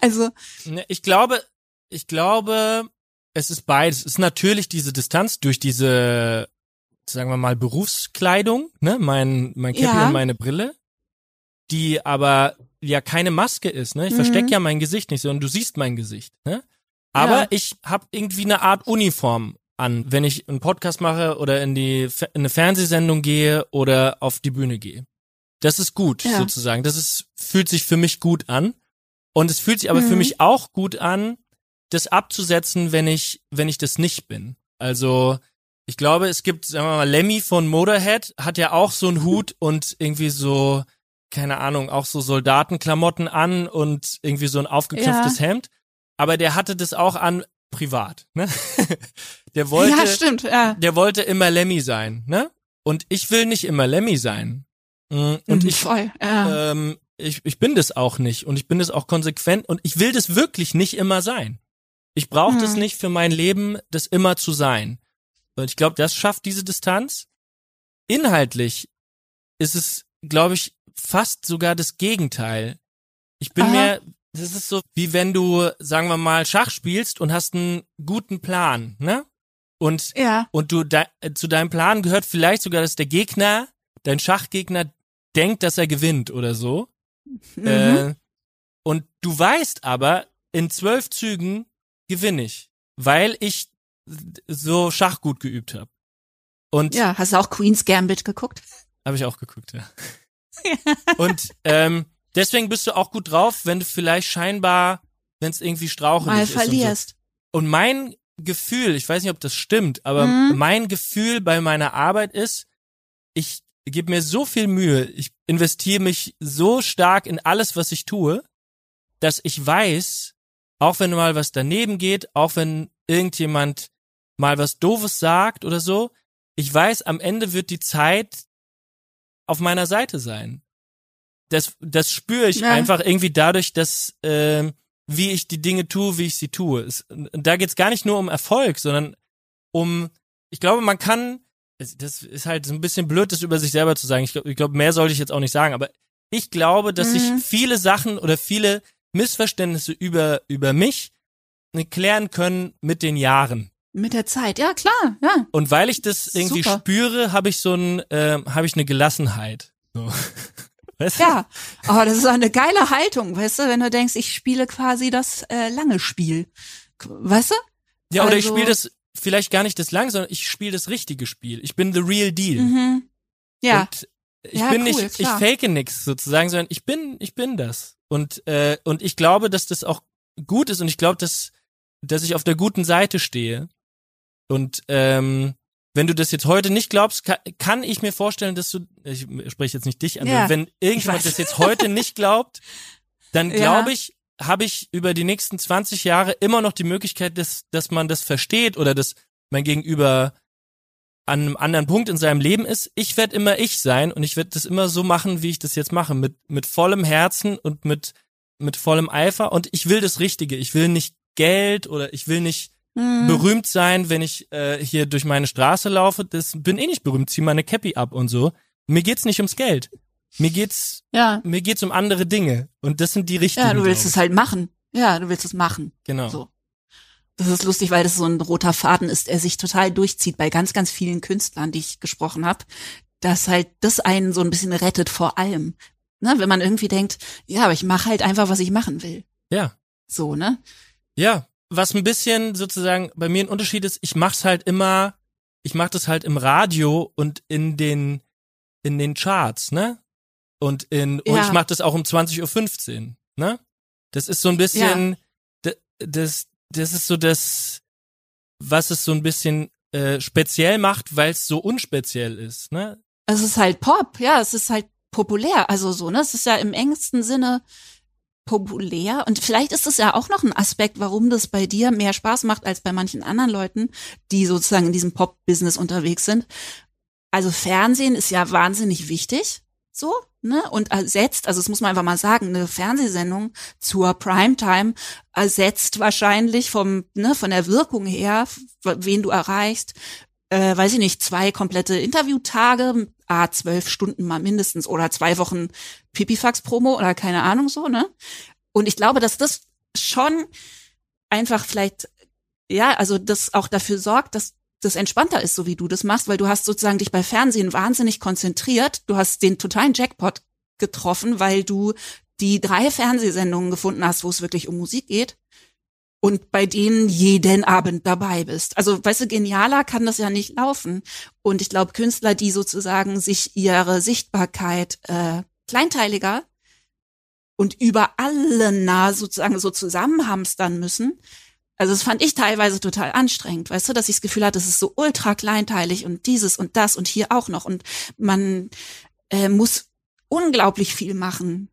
also ne, ich glaube, ich glaube, es ist beides. Es ist natürlich diese Distanz durch diese, sagen wir mal, Berufskleidung, ne, mein mein Cappy ja. und meine Brille, die aber ja keine Maske ist, ne? Ich mhm. verstecke ja mein Gesicht nicht, sondern du siehst mein Gesicht, ne? Aber ja. ich habe irgendwie eine Art Uniform an, wenn ich einen Podcast mache oder in die in eine Fernsehsendung gehe oder auf die Bühne gehe. Das ist gut ja. sozusagen. Das ist fühlt sich für mich gut an und es fühlt sich aber mhm. für mich auch gut an, das abzusetzen, wenn ich wenn ich das nicht bin. Also ich glaube, es gibt, sagen wir mal, Lemmy von Motorhead hat ja auch so einen Hut und irgendwie so keine Ahnung, auch so Soldatenklamotten an und irgendwie so ein aufgeknüpftes ja. Hemd. Aber der hatte das auch an privat, ne? der wollte, ja, stimmt, ja. der wollte immer Lemmy sein, ne? Und ich will nicht immer Lemmy sein. Mm, und mhm, ich, voll, ja. ähm, ich, ich bin das auch nicht und ich bin das auch konsequent und ich will das wirklich nicht immer sein. Ich brauche mhm. das nicht für mein Leben, das immer zu sein. Und ich glaube, das schafft diese Distanz. Inhaltlich ist es, glaube ich, fast sogar das Gegenteil. Ich bin Aha. mir, das ist so, wie wenn du, sagen wir mal, Schach spielst und hast einen guten Plan, ne? Und, ja. und du, de, zu deinem Plan gehört vielleicht sogar, dass der Gegner, dein Schachgegner, denkt, dass er gewinnt oder so. Mhm. Äh, und du weißt aber, in zwölf Zügen gewinne ich, weil ich so Schach gut geübt habe. Und ja, hast du auch Queen's Gambit geguckt? Habe ich auch geguckt, ja. Und ähm, deswegen bist du auch gut drauf, wenn du vielleicht scheinbar, wenn es irgendwie strauchelig Mal ist. verlierst. Und, so. und mein Gefühl, ich weiß nicht, ob das stimmt, aber Mhm. mein Gefühl bei meiner Arbeit ist, ich gebe mir so viel Mühe, ich investiere mich so stark in alles, was ich tue, dass ich weiß, auch wenn mal was daneben geht, auch wenn irgendjemand mal was Doofes sagt oder so, ich weiß, am Ende wird die Zeit auf meiner Seite sein. Das, das spüre ich Ja. einfach irgendwie dadurch, dass ähm, wie ich die Dinge tue, wie ich sie tue. Es, da geht's gar nicht nur um Erfolg, sondern um, ich glaube, man kann, das ist halt so ein bisschen blöd, das über sich selber zu sagen. Ich glaube, ich glaub, mehr sollte ich jetzt auch nicht sagen, aber ich glaube, dass Mhm. sich viele Sachen oder viele Missverständnisse über, über mich klären können mit den Jahren. Mit der Zeit, ja klar, ja. Und weil ich das irgendwie Super. spüre, habe ich so ein, ähm, habe ich eine Gelassenheit. So. Weißt du? Ja, aber das ist eine geile Haltung, weißt du, wenn du denkst, ich spiele quasi das äh, lange Spiel. Weißt du? Ja, oder ich Also- spiele das vielleicht gar nicht das lang, sondern ich spiele das richtige Spiel. Ich bin the real deal. Mhm. Ja, Und ich Ja, bin cool, nicht, ich klar. fake nix sozusagen, sondern ich bin, ich bin das. Und äh, und ich glaube, dass das auch gut ist und ich glaube, dass dass ich auf der guten Seite stehe. Und ähm, wenn du das jetzt heute nicht glaubst, kann, kann ich mir vorstellen, dass du, ich spreche jetzt nicht dich an, Ja, wenn irgendjemand das jetzt heute nicht glaubt, dann Ja. glaube ich, habe ich über die nächsten 20 Jahre immer noch die Möglichkeit, dass, dass man das versteht oder dass mein Gegenüber an einem anderen Punkt in seinem Leben ist. Ich werde immer ich sein und ich werde das immer so machen, wie ich das jetzt mache, mit, mit vollem Herzen und mit, mit vollem Eifer. Und ich will das Richtige. Ich will nicht Geld oder ich will nicht Mhm. berühmt sein, wenn ich äh, hier durch meine Straße laufe. Das bin eh nicht berühmt. Zieh meine Cappy ab und so. Mir geht's nicht ums Geld. Mir geht's, ja. mir geht's um andere Dinge. Und das sind die richtigen. Ja, du willst es halt machen. Ja, du willst es machen. Genau. So. Das ist lustig, weil das so ein roter Faden ist, der sich total durchzieht bei ganz, ganz vielen Künstlern, die ich gesprochen habe, dass halt das einen so ein bisschen rettet vor allem. Ne, wenn man irgendwie denkt, ja, aber ich mache halt einfach, was ich machen will. Ja. So, ne? Ja, was ein bisschen sozusagen bei mir ein Unterschied ist, ich mach's halt immer, ich mach das halt im Radio und in den in den Charts, ne? Und in und Ja. ich mach das auch um 20:15 Uhr, ne? Das ist so ein bisschen d- das das ist so das was es so ein bisschen äh, speziell macht, weil es so unspeziell ist, ne? Es ist halt Pop, ja, es ist halt populär, also so, ne? Es ist ja im engsten Sinne populär und vielleicht ist es ja auch noch ein Aspekt, warum das bei dir mehr Spaß macht als bei manchen anderen Leuten, die sozusagen in diesem Pop-Business unterwegs sind. Also Fernsehen ist ja wahnsinnig wichtig, so, ne? Und ersetzt, also das muss man einfach mal sagen, eine Fernsehsendung zur Primetime ersetzt wahrscheinlich vom, ne, von der Wirkung her, wen du erreichst, äh, weiß ich nicht, zwei komplette Interviewtage, ah, zwölf Stunden mal mindestens oder zwei Wochen Pipifax-Promo oder keine Ahnung so, ne? Und ich glaube, dass das schon einfach vielleicht, ja, also das auch dafür sorgt, dass das entspannter ist, so wie du das machst, weil du hast sozusagen dich bei Fernsehen wahnsinnig konzentriert. Du hast den totalen Jackpot getroffen, weil du die drei Fernsehsendungen gefunden hast, wo es wirklich um Musik geht und bei denen jeden Abend dabei bist. Also, weißt du, genialer kann das ja nicht laufen. Und ich glaube, Künstler, die sozusagen sich ihre Sichtbarkeit äh, kleinteiliger und über alle nah sozusagen so zusammenhamstern müssen. Also das fand ich teilweise total anstrengend, weißt du, dass ich das Gefühl hatte, es ist so ultra kleinteilig und dieses und das und hier auch noch und man äh, muss unglaublich viel machen,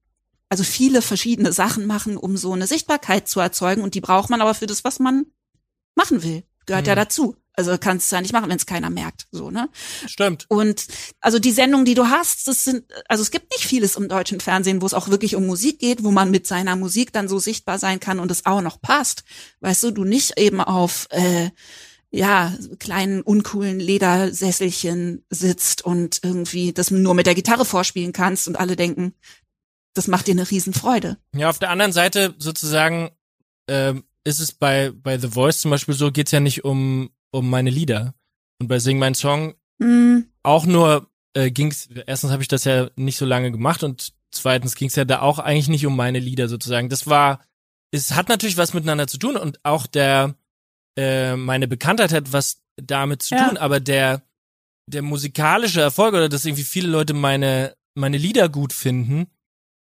also viele verschiedene Sachen machen, um so eine Sichtbarkeit zu erzeugen und die braucht man aber für das, was man machen will. Gehört ja Mhm. dazu. Also kannst du ja nicht machen, wenn es keiner merkt, so, ne? Stimmt. Und also die Sendungen, die du hast, das sind, also es gibt nicht vieles im deutschen Fernsehen, wo es auch wirklich um Musik geht, wo man mit seiner Musik dann so sichtbar sein kann und es auch noch passt. Weißt du, du nicht eben auf äh, ja, kleinen, uncoolen Ledersesselchen sitzt und irgendwie das nur mit der Gitarre vorspielen kannst und alle denken, das macht dir eine Riesenfreude. Ja, auf der anderen Seite sozusagen ähm, ist es bei bei The Voice zum Beispiel so, geht's ja nicht um um meine Lieder und bei Sing mein Song Hm, auch nur äh, ging's. Erstens habe ich das ja nicht so lange gemacht und zweitens ging's ja da auch eigentlich nicht um meine Lieder sozusagen. Das war, es hat natürlich was miteinander zu tun und auch der äh, meine Bekanntheit hat was damit zu Ja. tun, aber der der musikalische Erfolg oder dass irgendwie viele Leute meine meine Lieder gut finden,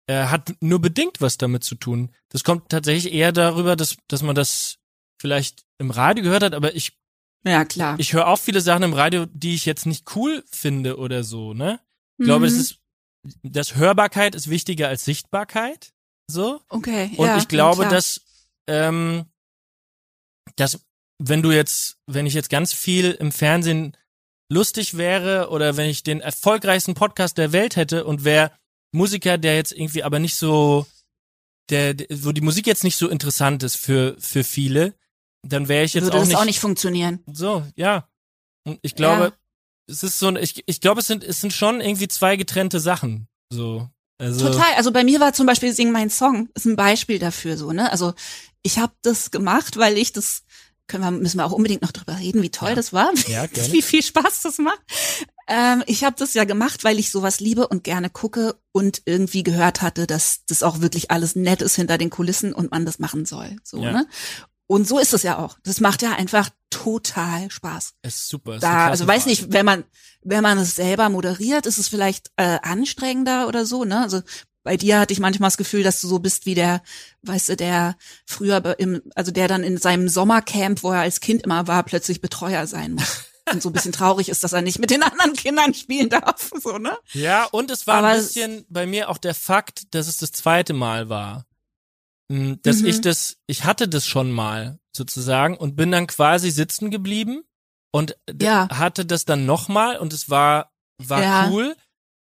äh, hat nur bedingt was damit zu tun. Das kommt tatsächlich eher darüber, dass, dass man das vielleicht im Radio gehört hat, aber ich, Ja, klar. ich höre auch viele Sachen im Radio, die ich jetzt nicht cool finde oder so, ne? Ich glaube, es Mhm. ist, das Hörbarkeit ist wichtiger als Sichtbarkeit, so. Okay, Und ja, ich glaube, klar. dass, ähm, dass wenn du jetzt, wenn ich jetzt ganz viel im Fernsehen lustig wäre oder wenn ich den erfolgreichsten Podcast der Welt hätte und wäre Musiker, der jetzt irgendwie aber nicht so, der, der- wo die Musik jetzt nicht so interessant ist für, für viele, dann wäre ich jetzt würde auch das nicht, auch nicht funktionieren. so, ja. Und ich glaube, Ja. es ist so ein, ich, ich glaube, es sind, es sind schon irgendwie zwei getrennte Sachen, so. Also, Total. Also bei mir war zum Beispiel Sing mein Song ist ein Beispiel dafür so ne. Also ich habe das gemacht, weil ich das können wir müssen wir auch unbedingt noch drüber reden, wie toll Ja. das war, Ja, gerne. wie viel Spaß das macht. Ähm, ich habe das ja gemacht, weil ich sowas liebe und gerne gucke und irgendwie gehört hatte, dass das auch wirklich alles nett ist hinter den Kulissen und man das machen soll. So Ja. ne. Und so ist es ja auch. Das macht ja einfach total Spaß. es ist super. es ist da, also weiß nicht, wenn man, wenn man es selber moderiert, ist es vielleicht äh, anstrengender oder so, ne? Also bei dir hatte ich manchmal das Gefühl, dass du so bist wie der, weißt du, der früher im, also der dann in seinem Sommercamp, wo er als Kind immer war, plötzlich Betreuer sein muss. Und so ein bisschen traurig ist, dass er nicht mit den anderen Kindern spielen darf, so, ne? Ja, und es war Aber ein bisschen bei mir auch der Fakt, dass es das zweite Mal war. Mm, Dass Mhm. ich das, ich hatte das schon mal sozusagen und bin dann quasi sitzen geblieben und Ja. hatte das dann nochmal und es war, war Ja. cool,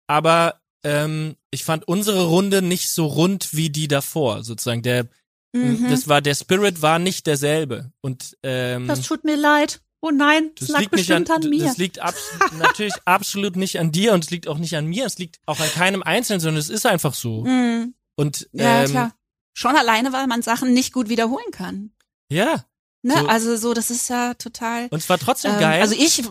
aber ähm, ich fand unsere Runde nicht so rund wie die davor, sozusagen. Der, Mhm. das war, der Spirit war nicht derselbe. Und ähm, das tut mir leid. Oh nein, das, das lag liegt nicht an, bestimmt an, mir. das liegt abs natürlich absolut nicht an dir und es liegt auch nicht an mir, es liegt auch an keinem Einzelnen, sondern es ist einfach so. Mhm. Und Ja, ähm, klar. Schon alleine, weil man Sachen nicht gut wiederholen kann. ja, Ne? So. Also so, das ist ja total. und es war trotzdem Ähm, geil. Also ich,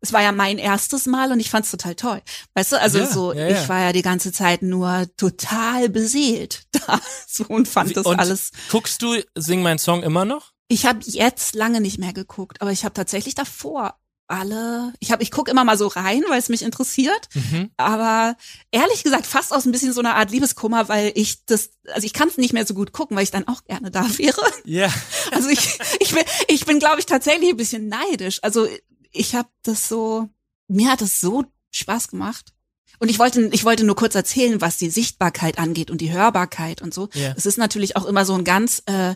es war ja mein erstes Mal und ich fand's total toll. Weißt du, also Ja, so, ja, ja. ich war ja die ganze Zeit nur total beseelt da so und fand Wie- das und alles. guckst du Sing mein Song immer noch? Ich habe jetzt lange nicht mehr geguckt, aber ich habe tatsächlich davor alle, ich habe, ich guck immer mal so rein, weil es mich interessiert, Mhm. aber ehrlich gesagt fast aus ein bisschen so einer Art Liebeskummer, weil ich das, also ich kann es nicht mehr so gut gucken, weil ich dann auch gerne da wäre. Ja. Also ich, ich bin, ich bin, glaube ich, tatsächlich ein bisschen neidisch. Also ich habe das so, mir hat es so Spaß gemacht. Und ich wollte, ich wollte nur kurz erzählen, was die Sichtbarkeit angeht und die Hörbarkeit und so. Ja. Es ist natürlich auch immer so ein ganz, äh,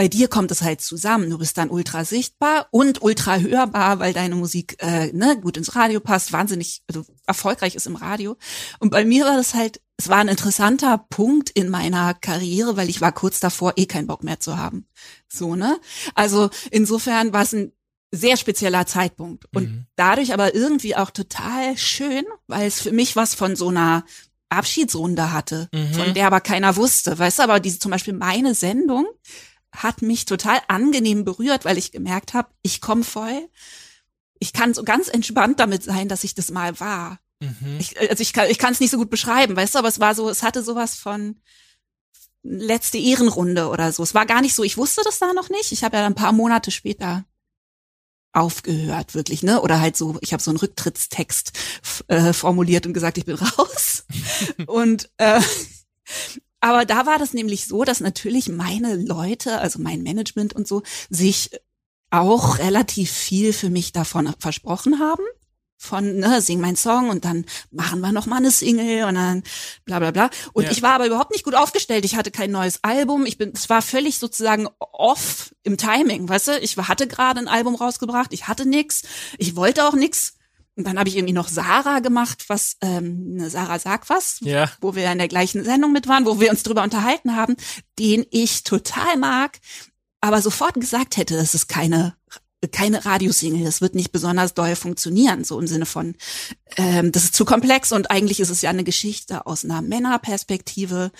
bei dir kommt es halt zusammen. Du bist dann ultra sichtbar und ultra hörbar, weil deine Musik äh, ne, gut ins Radio passt, wahnsinnig also erfolgreich ist im Radio. Und bei mir war das halt, es war ein interessanter Punkt in meiner Karriere, weil ich war kurz davor, eh keinen Bock mehr zu haben. So, ne? Also insofern war es ein sehr spezieller Zeitpunkt. Und Mhm. dadurch aber irgendwie auch total schön, weil es für mich was von so einer Abschiedsrunde hatte, Mhm. von der aber keiner wusste. Weißt du, aber diese zum Beispiel meine Sendung hat mich total angenehm berührt, weil ich gemerkt habe, ich komme voll. Ich kann so ganz entspannt damit sein, dass ich das mal war. Mhm. Ich, also ich kann ich kann es nicht so gut beschreiben, weißt du, aber es war so, es hatte sowas von letzte Ehrenrunde oder so. Es war gar nicht so, ich wusste das da noch nicht. Ich habe ja ein paar Monate später aufgehört, wirklich, ne? Oder halt so, ich habe so einen Rücktrittstext äh, formuliert und gesagt, ich bin raus. und äh, aber da war das nämlich so, dass natürlich meine Leute, also mein Management und so, sich auch relativ viel für mich davon versprochen haben. Von, ne, sing mein Song und dann machen wir noch mal eine Single und dann bla bla bla. Und Ja. ich war aber überhaupt nicht gut aufgestellt. Ich hatte kein neues Album. Ich bin, es war völlig sozusagen off im Timing, weißt du? Ich hatte gerade ein Album rausgebracht. Ich hatte nix. Ich wollte auch nix. Und dann habe ich irgendwie noch Sarah gemacht, was, ähm, ne, Sarah sag was, Ja. wo wir in der gleichen Sendung mit waren, wo wir uns drüber unterhalten haben, den ich total mag, aber sofort gesagt hätte, das ist keine keine Radiosingle, das wird nicht besonders doll funktionieren, so im Sinne von, ähm, das ist zu komplex und eigentlich ist es ja eine Geschichte aus einer Männerperspektive,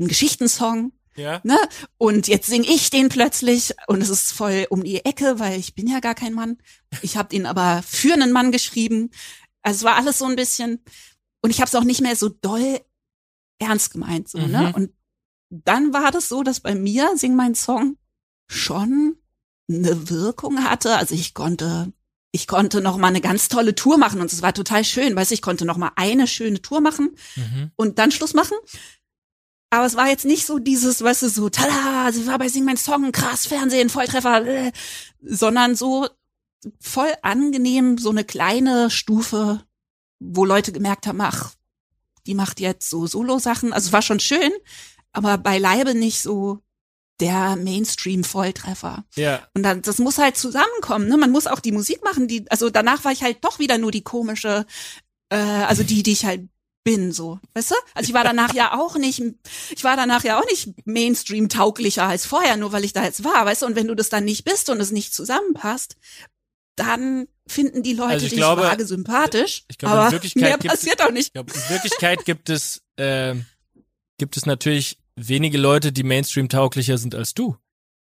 ein Geschichtensong, Ja. ne? Und jetzt sing ich den plötzlich und es ist voll um die Ecke, weil ich bin ja gar kein Mann. Ich habe den aber für einen Mann geschrieben. Also es war alles so ein bisschen und ich habe es auch nicht mehr so doll ernst gemeint, so, ne? Mhm. Und dann war das so, dass bei mir Sing mein Song schon eine Wirkung hatte. Also ich konnte ich konnte noch mal eine ganz tolle Tour machen und es war total schön, weißt du, ich konnte noch mal eine schöne Tour machen Mhm. und dann Schluss machen. Aber es war jetzt nicht so dieses, weißt du, so, tada, sie war bei Sing mein Song, krass, Fernsehen, Volltreffer, äh, sondern so voll angenehm, so eine kleine Stufe, wo Leute gemerkt haben, ach, die macht jetzt so Solo-Sachen. Also es war schon schön, aber beileibe nicht so der Mainstream-Volltreffer. Ja. Und dann, das muss halt zusammenkommen. Ne? Man muss auch die Musik machen, die, also danach war ich halt doch wieder nur die komische, äh, also die, die ich halt bin, so, weißt du? Also ich war danach ja auch nicht, ich war danach ja auch nicht Mainstream-tauglicher als vorher, nur weil ich da jetzt war, weißt du? Und wenn du das dann nicht bist und es nicht zusammenpasst, dann finden die Leute Also ich dich glaube- vage sympathisch. ich glaube, in aber Wirklichkeit mehr gibt- passiert auch nicht. Ich glaube, in Wirklichkeit gibt es, äh, gibt es natürlich wenige Leute, die Mainstream-tauglicher sind als du.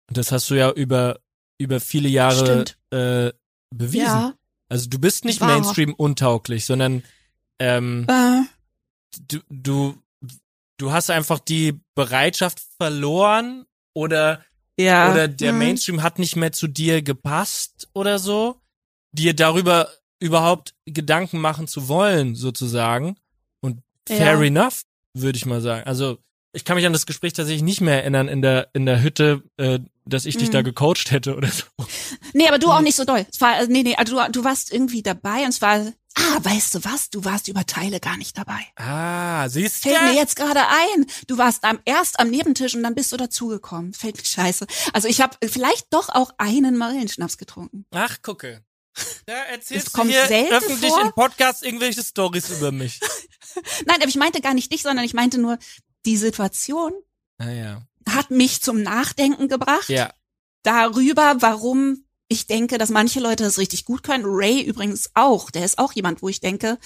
Und das hast du ja über, über viele Jahre Stimmt. äh, bewiesen. Ja. Also du bist nicht. Mainstream-untauglich, sondern ähm, Äh, du, du, du hast einfach die Bereitschaft verloren oder ja. oder der Hm. Mainstream hat nicht mehr zu dir gepasst oder so, dir darüber überhaupt Gedanken machen zu wollen, sozusagen. Und fair Ja. enough, würde ich mal sagen. Also ich kann mich an das Gespräch tatsächlich nicht mehr erinnern in der in der Hütte, äh, dass ich dich Mhm. da gecoacht hätte oder so. Nee, aber du auch nicht so doll. Es war, äh, nee, nee, also du, du warst irgendwie dabei und es war, ah, weißt du was? Du warst über Teile gar nicht dabei. Ah, siehst du? Fällt mir jetzt gerade ein. Du warst am, erst am Nebentisch und dann bist du dazugekommen. Fällt mir scheiße. Also ich habe vielleicht doch auch einen Marillenschnaps getrunken. Ach, gucke. Da erzählst Es du kommt hier selten öffentlich vor. in Podcasts irgendwelche Stories über mich. Nein, aber ich meinte gar nicht dich, sondern ich meinte nur, die Situation Naja. hat mich zum Nachdenken gebracht. Ja. darüber, warum ich denke, dass manche Leute das richtig gut können. Ray übrigens auch. Der ist auch jemand, wo ich denke,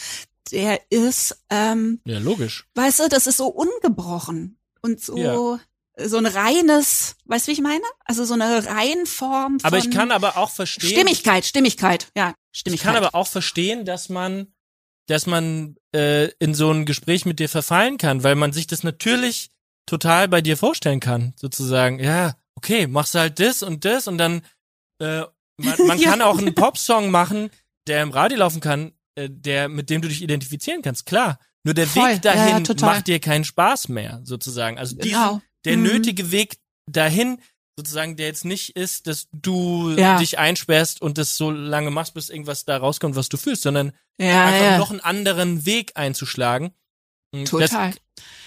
der ist, ähm, Ja, logisch. weißt du, das ist so ungebrochen und so Ja. so ein reines, weißt du, wie ich meine? Also so eine Reihenform von Aber ich kann aber auch verstehen. Stimmigkeit, Stimmigkeit, ja, Ich Stimmigkeit. kann aber auch verstehen, dass man, dass man äh, in so ein Gespräch mit dir verfallen kann, weil man sich das natürlich total bei dir vorstellen kann, sozusagen. Ja, okay, machst halt das und das und dann äh, man, man Ja. kann auch einen Popsong machen, der im Radio laufen kann, äh, der mit dem du dich identifizieren kannst. Klar, nur der Voll. Weg dahin Ja, macht dir keinen Spaß mehr, sozusagen. Also diesen, genau. der Mhm. nötige Weg dahin, sozusagen, der jetzt nicht ist, dass du Ja. dich einsperrst und das so lange machst, bis irgendwas da rauskommt, was du fühlst, sondern Ja, einfach noch einen anderen Weg einzuschlagen. Und Total.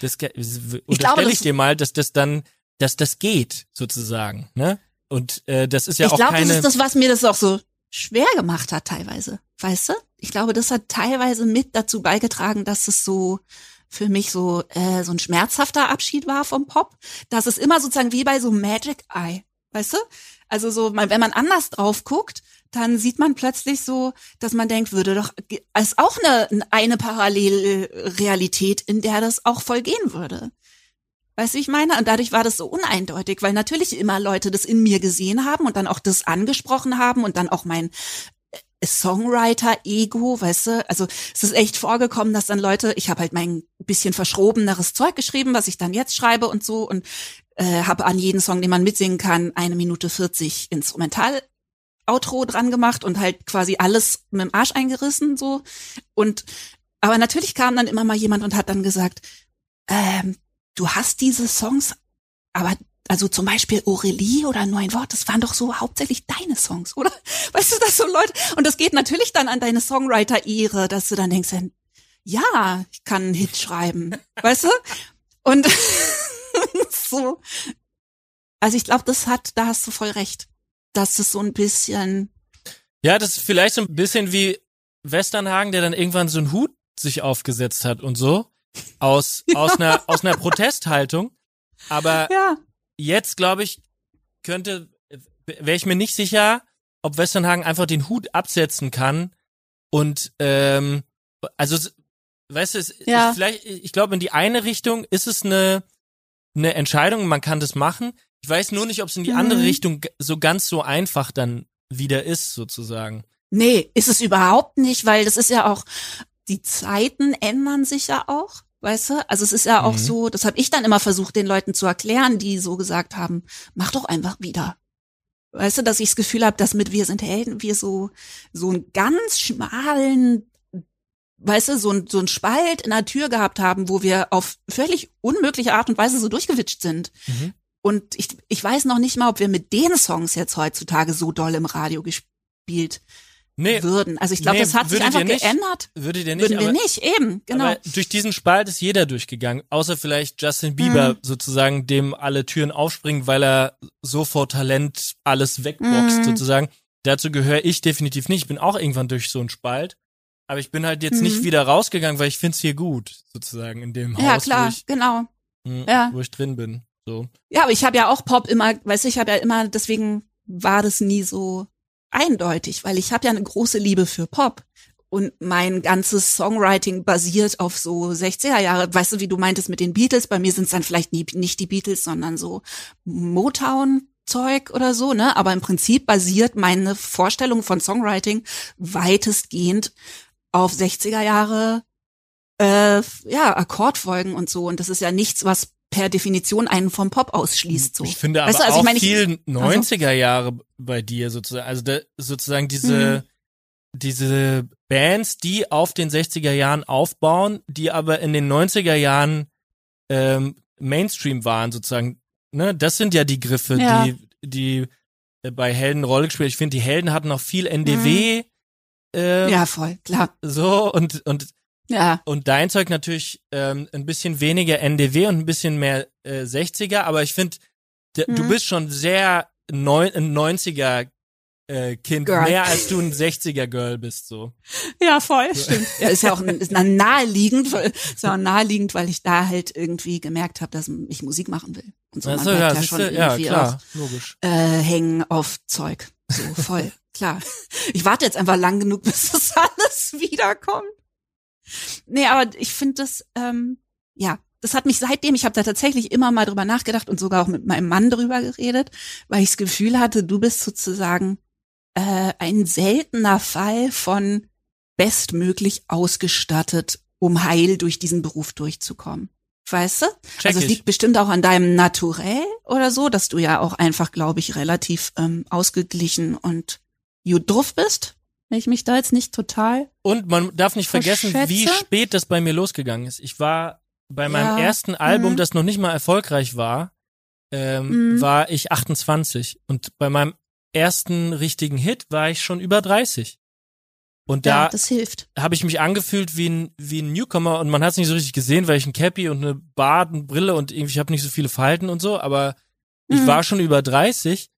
Das, das, das glaube, unterstelle ich dir mal, dass das dann, dass das geht, sozusagen, ne? Und äh, das ist ja ich auch glaube, das keine. ist das, was mir das auch so schwer gemacht hat teilweise. Weißt du? Ich glaube, das hat teilweise mit dazu beigetragen, dass es so für mich so äh, so ein schmerzhafter Abschied war vom Pop. Dass es immer sozusagen wie bei so Magic Eye, weißt du? Also so, wenn man anders drauf guckt, dann sieht man plötzlich so, dass man denkt, würde doch als auch eine eine Parallelrealität, in der das auch voll gehen würde. Weißt du, ich meine? Und dadurch war das so uneindeutig, weil natürlich immer Leute das in mir gesehen haben und dann auch das angesprochen haben und dann auch mein äh, Songwriter-Ego, weißt du, also es ist echt vorgekommen, dass dann Leute, ich habe halt mein bisschen verschrobeneres Zeug geschrieben, was ich dann jetzt schreibe und so und äh, habe an jeden Song, den man mitsingen kann, eine Minute 40 Instrumental Outro dran gemacht und halt quasi alles mit dem Arsch eingerissen so und aber natürlich kam dann immer mal jemand und hat dann gesagt, ähm, du hast diese Songs, aber also zum Beispiel Aurelie oder Nur ein Wort, das waren doch so hauptsächlich deine Songs, oder? Weißt du, das so Leute, und das geht natürlich dann an deine Songwriter-Ehre, dass du dann denkst, ja, ich kann einen Hit schreiben, weißt du? Und so, also ich glaube, das hat, da hast du voll recht, dass es so ein bisschen, Ja, das ist vielleicht so ein bisschen wie Westernhagen, der dann irgendwann so einen Hut sich aufgesetzt hat und so. Aus, aus einer, aus einer Protesthaltung. Aber ja, jetzt, glaube ich, könnte, wäre ich mir nicht sicher, ob Westernhagen einfach den Hut absetzen kann und ähm, also weißt du, es Ja. vielleicht, ich glaube, in die eine Richtung ist es eine, eine Entscheidung, man kann das machen. Ich weiß nur nicht, ob es in die andere Mhm. Richtung g- so ganz so einfach dann wieder ist, sozusagen. Nee, ist es überhaupt nicht, weil das ist ja auch, die Zeiten ändern sich ja auch, weißt du? Also es ist ja auch Mhm. so, das habe ich dann immer versucht, den Leuten zu erklären, die so gesagt haben, mach doch einfach wieder. Weißt du, dass ich das Gefühl habe, dass mit Wir sind Helden wir so, so einen ganz schmalen weißt du, so ein, so ein Spalt in der Tür gehabt haben, wo wir auf völlig unmögliche Art und Weise so durchgewitscht sind. Mhm. Und ich, ich weiß noch nicht mal, ob wir mit den Songs jetzt heutzutage so doll im Radio gespielt Nee, würden. Also ich glaube, nee, das hat sich einfach nicht? geändert. würde der nicht, Würden wir aber, nicht, eben, genau. durch diesen Spalt ist jeder durchgegangen, außer vielleicht Justin Bieber Mhm. sozusagen, dem alle Türen aufspringen, weil er so vor Talent alles wegboxt Mhm. sozusagen. Dazu gehöre ich definitiv nicht. Ich bin auch irgendwann durch so einen Spalt. Aber ich bin halt jetzt Mhm. nicht wieder rausgegangen, weil ich find's hier gut, sozusagen, in dem ja, Haus, klar, wo, ich, genau. mh, Ja. wo ich drin bin. So. Ja, aber ich habe ja auch Pop immer, weißt du, ich habe ja immer, deswegen war das nie so eindeutig, weil ich habe ja eine große Liebe für Pop. Und mein ganzes Songwriting basiert auf so 60er Jahre. Weißt du, wie du meintest mit den Beatles? Bei mir sind es dann vielleicht nie, nicht die Beatles, sondern so Motown-Zeug oder so, ne? Aber im Prinzip basiert meine Vorstellung von Songwriting weitestgehend auf 60er Jahre, äh, ja, Akkordfolgen und so. Und das ist ja nichts, was per Definition einen vom Pop ausschließt, so. Ich finde aber Weißt du, also auch ich meine, ich- viel 90er Jahre bei dir sozusagen. Also da, sozusagen diese, Mhm. diese Bands, die auf den 60er Jahren aufbauen, die aber in den 90er Jahren ähm, Mainstream waren sozusagen. Ne? Das sind ja die Griffe, Ja. die, die äh, bei Helden Rolle gespielt. Ich finde, die Helden hatten noch viel NDW. ähm, Mhm. Ja, voll, klar. So und und Ja, und dein Zeug natürlich ähm, ein bisschen weniger NDW und ein bisschen mehr äh, 60er, aber ich finde, du Mhm. bist schon sehr neun, ein 90er äh, Kind, Girl. mehr als du ein 60er Girl bist, so. ja, voll, stimmt. Ja, ist ja auch ist naheliegend, weil, ist ja auch naheliegend, weil ich da halt irgendwie gemerkt habe, dass ich Musik machen will. Und so, man bleibt ja, ja, schon ja, irgendwie klar, logisch. auch äh, hängen auf Zeug. So, voll, klar. Ich warte jetzt einfach lang genug, bis das alles wiederkommt. Nee, aber ich finde das, ähm, ja, das hat mich seitdem, ich habe da tatsächlich immer mal drüber nachgedacht und sogar auch mit meinem Mann drüber geredet, weil ich das Gefühl hatte, du bist sozusagen äh, ein seltener Fall von bestmöglich ausgestattet, um heil durch diesen Beruf durchzukommen. Weißt du? Check also es liegt bestimmt auch an deinem Naturell oder so, dass du ja auch einfach, glaube ich, relativ ähm, ausgeglichen und gut drauf bist. Wenn ich mich da jetzt nicht total. Und man darf nicht vergessen, wie spät das bei mir losgegangen ist. Ich war bei meinem Ja, ersten Album, mhm. das noch nicht mal erfolgreich war, ähm, Mhm. war ich 28 und bei meinem ersten richtigen Hit war ich schon über 30. Und da ja, das hilft. habe ich mich angefühlt wie ein, wie ein Newcomer und man hat es nicht so richtig gesehen, weil ich ein Cappy und eine Bart und Brille und irgendwie, ich habe nicht so viele Falten und so, aber ich Mhm. war schon über 30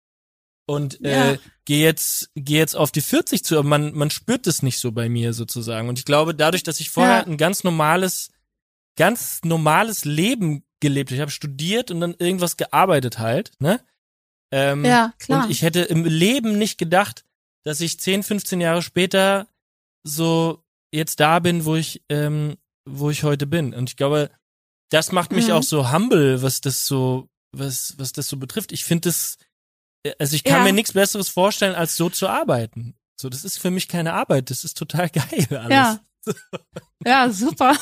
und äh, Ja. gehe jetzt, geh jetzt auf die 40 zu, aber man, man spürt es nicht so bei mir sozusagen. Und ich glaube, dadurch, dass ich vorher Ja. ein ganz normales, ganz normales Leben gelebt habe, ich habe studiert und dann irgendwas gearbeitet halt, ne? Ähm, Ja, klar. und ich hätte im Leben nicht gedacht, dass ich 10, 15 Jahre später so jetzt da bin, wo ich, ähm, wo ich heute bin. Und ich glaube, das macht mich Mhm. auch so humble, was das so, was, was das so betrifft. Ich finde das, äh, also ich kann Ja. mir nichts Besseres vorstellen, als so zu arbeiten. So, das ist für mich keine Arbeit, das ist total geil alles. Ja. Ja, super.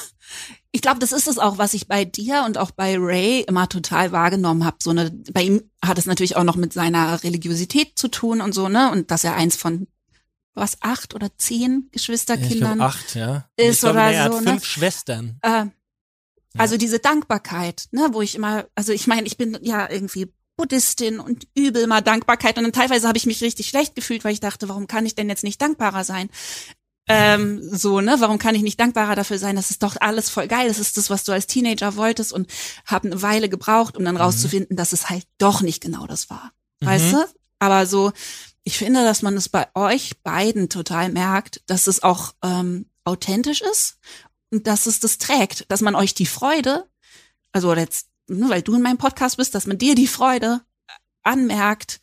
Ich glaube, das ist es auch, was ich bei dir und auch bei Ray immer total wahrgenommen habe. So eine, bei ihm hat es natürlich auch noch mit seiner Religiosität zu tun und so, ne? Und dass er eins von was acht oder zehn Ja, Geschwisterkindern glaube acht, ja. ist glaub, oder nee, er so, hat ne? fünf Schwestern. Äh, also diese Dankbarkeit, ne, wo ich immer, also ich meine, ich bin ja irgendwie Buddhistin und übel mal Dankbarkeit und dann teilweise habe ich mich richtig schlecht gefühlt, weil ich dachte, warum kann ich denn jetzt nicht dankbarer sein? Ähm, so, ne, warum kann ich nicht dankbarer dafür sein? Das ist doch alles voll geil. Das ist das, was du als Teenager wolltest und habe eine Weile gebraucht, um dann rauszufinden, dass es halt doch nicht genau das war. Weißt Mhm. du? Aber so, ich finde, dass man es bei euch beiden total merkt, dass es auch ähm, authentisch ist und dass es das trägt, dass man euch die Freude, also jetzt, ne, weil du in meinem Podcast bist, dass man dir die Freude anmerkt,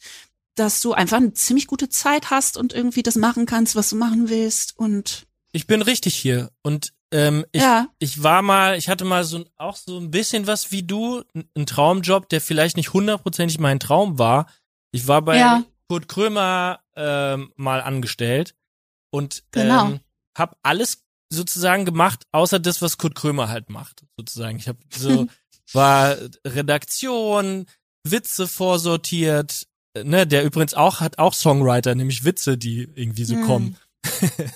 dass du einfach eine ziemlich gute Zeit hast und irgendwie das machen kannst, was du machen willst und Ich bin richtig hier und ähm, ich, ja, ich war mal, ich hatte mal so auch so ein bisschen was wie du, ein Traumjob, der vielleicht nicht hundertprozentig mein Traum war. Ich war bei Ja. Kurt Krömer ähm, mal angestellt und Genau. ähm, habe alles sozusagen gemacht, außer das, was Kurt Krömer halt macht, sozusagen. Ich habe so war Redaktion, Witze vorsortiert, ne, der übrigens auch hat auch Songwriter, nämlich Witze, die irgendwie so Hm. kommen.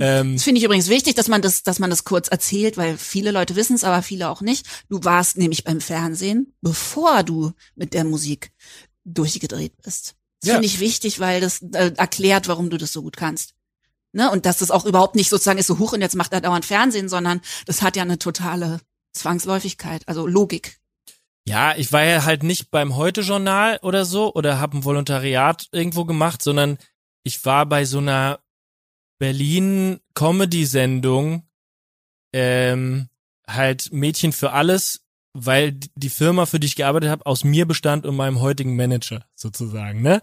Ähm, Das finde ich übrigens wichtig, dass man das, dass man das kurz erzählt, weil viele Leute wissen es, aber viele auch nicht. Du warst nämlich beim Fernsehen, bevor du mit der Musik durchgedreht bist. Das Ja. finde ich wichtig, weil das äh, erklärt, warum du das so gut kannst. Ne? Und dass das auch überhaupt nicht sozusagen ist so hoch und jetzt macht er dauernd Fernsehen, sondern das hat ja eine totale Zwangsläufigkeit, also Logik. Ja, ich war ja halt nicht beim Heute-Journal oder so oder habe ein Volontariat irgendwo gemacht, sondern ich war bei so einer Berlin-Comedy-Sendung, ähm, halt Mädchen für alles, weil die Firma, für die ich gearbeitet habe, aus mir bestand und meinem heutigen Manager sozusagen, ne?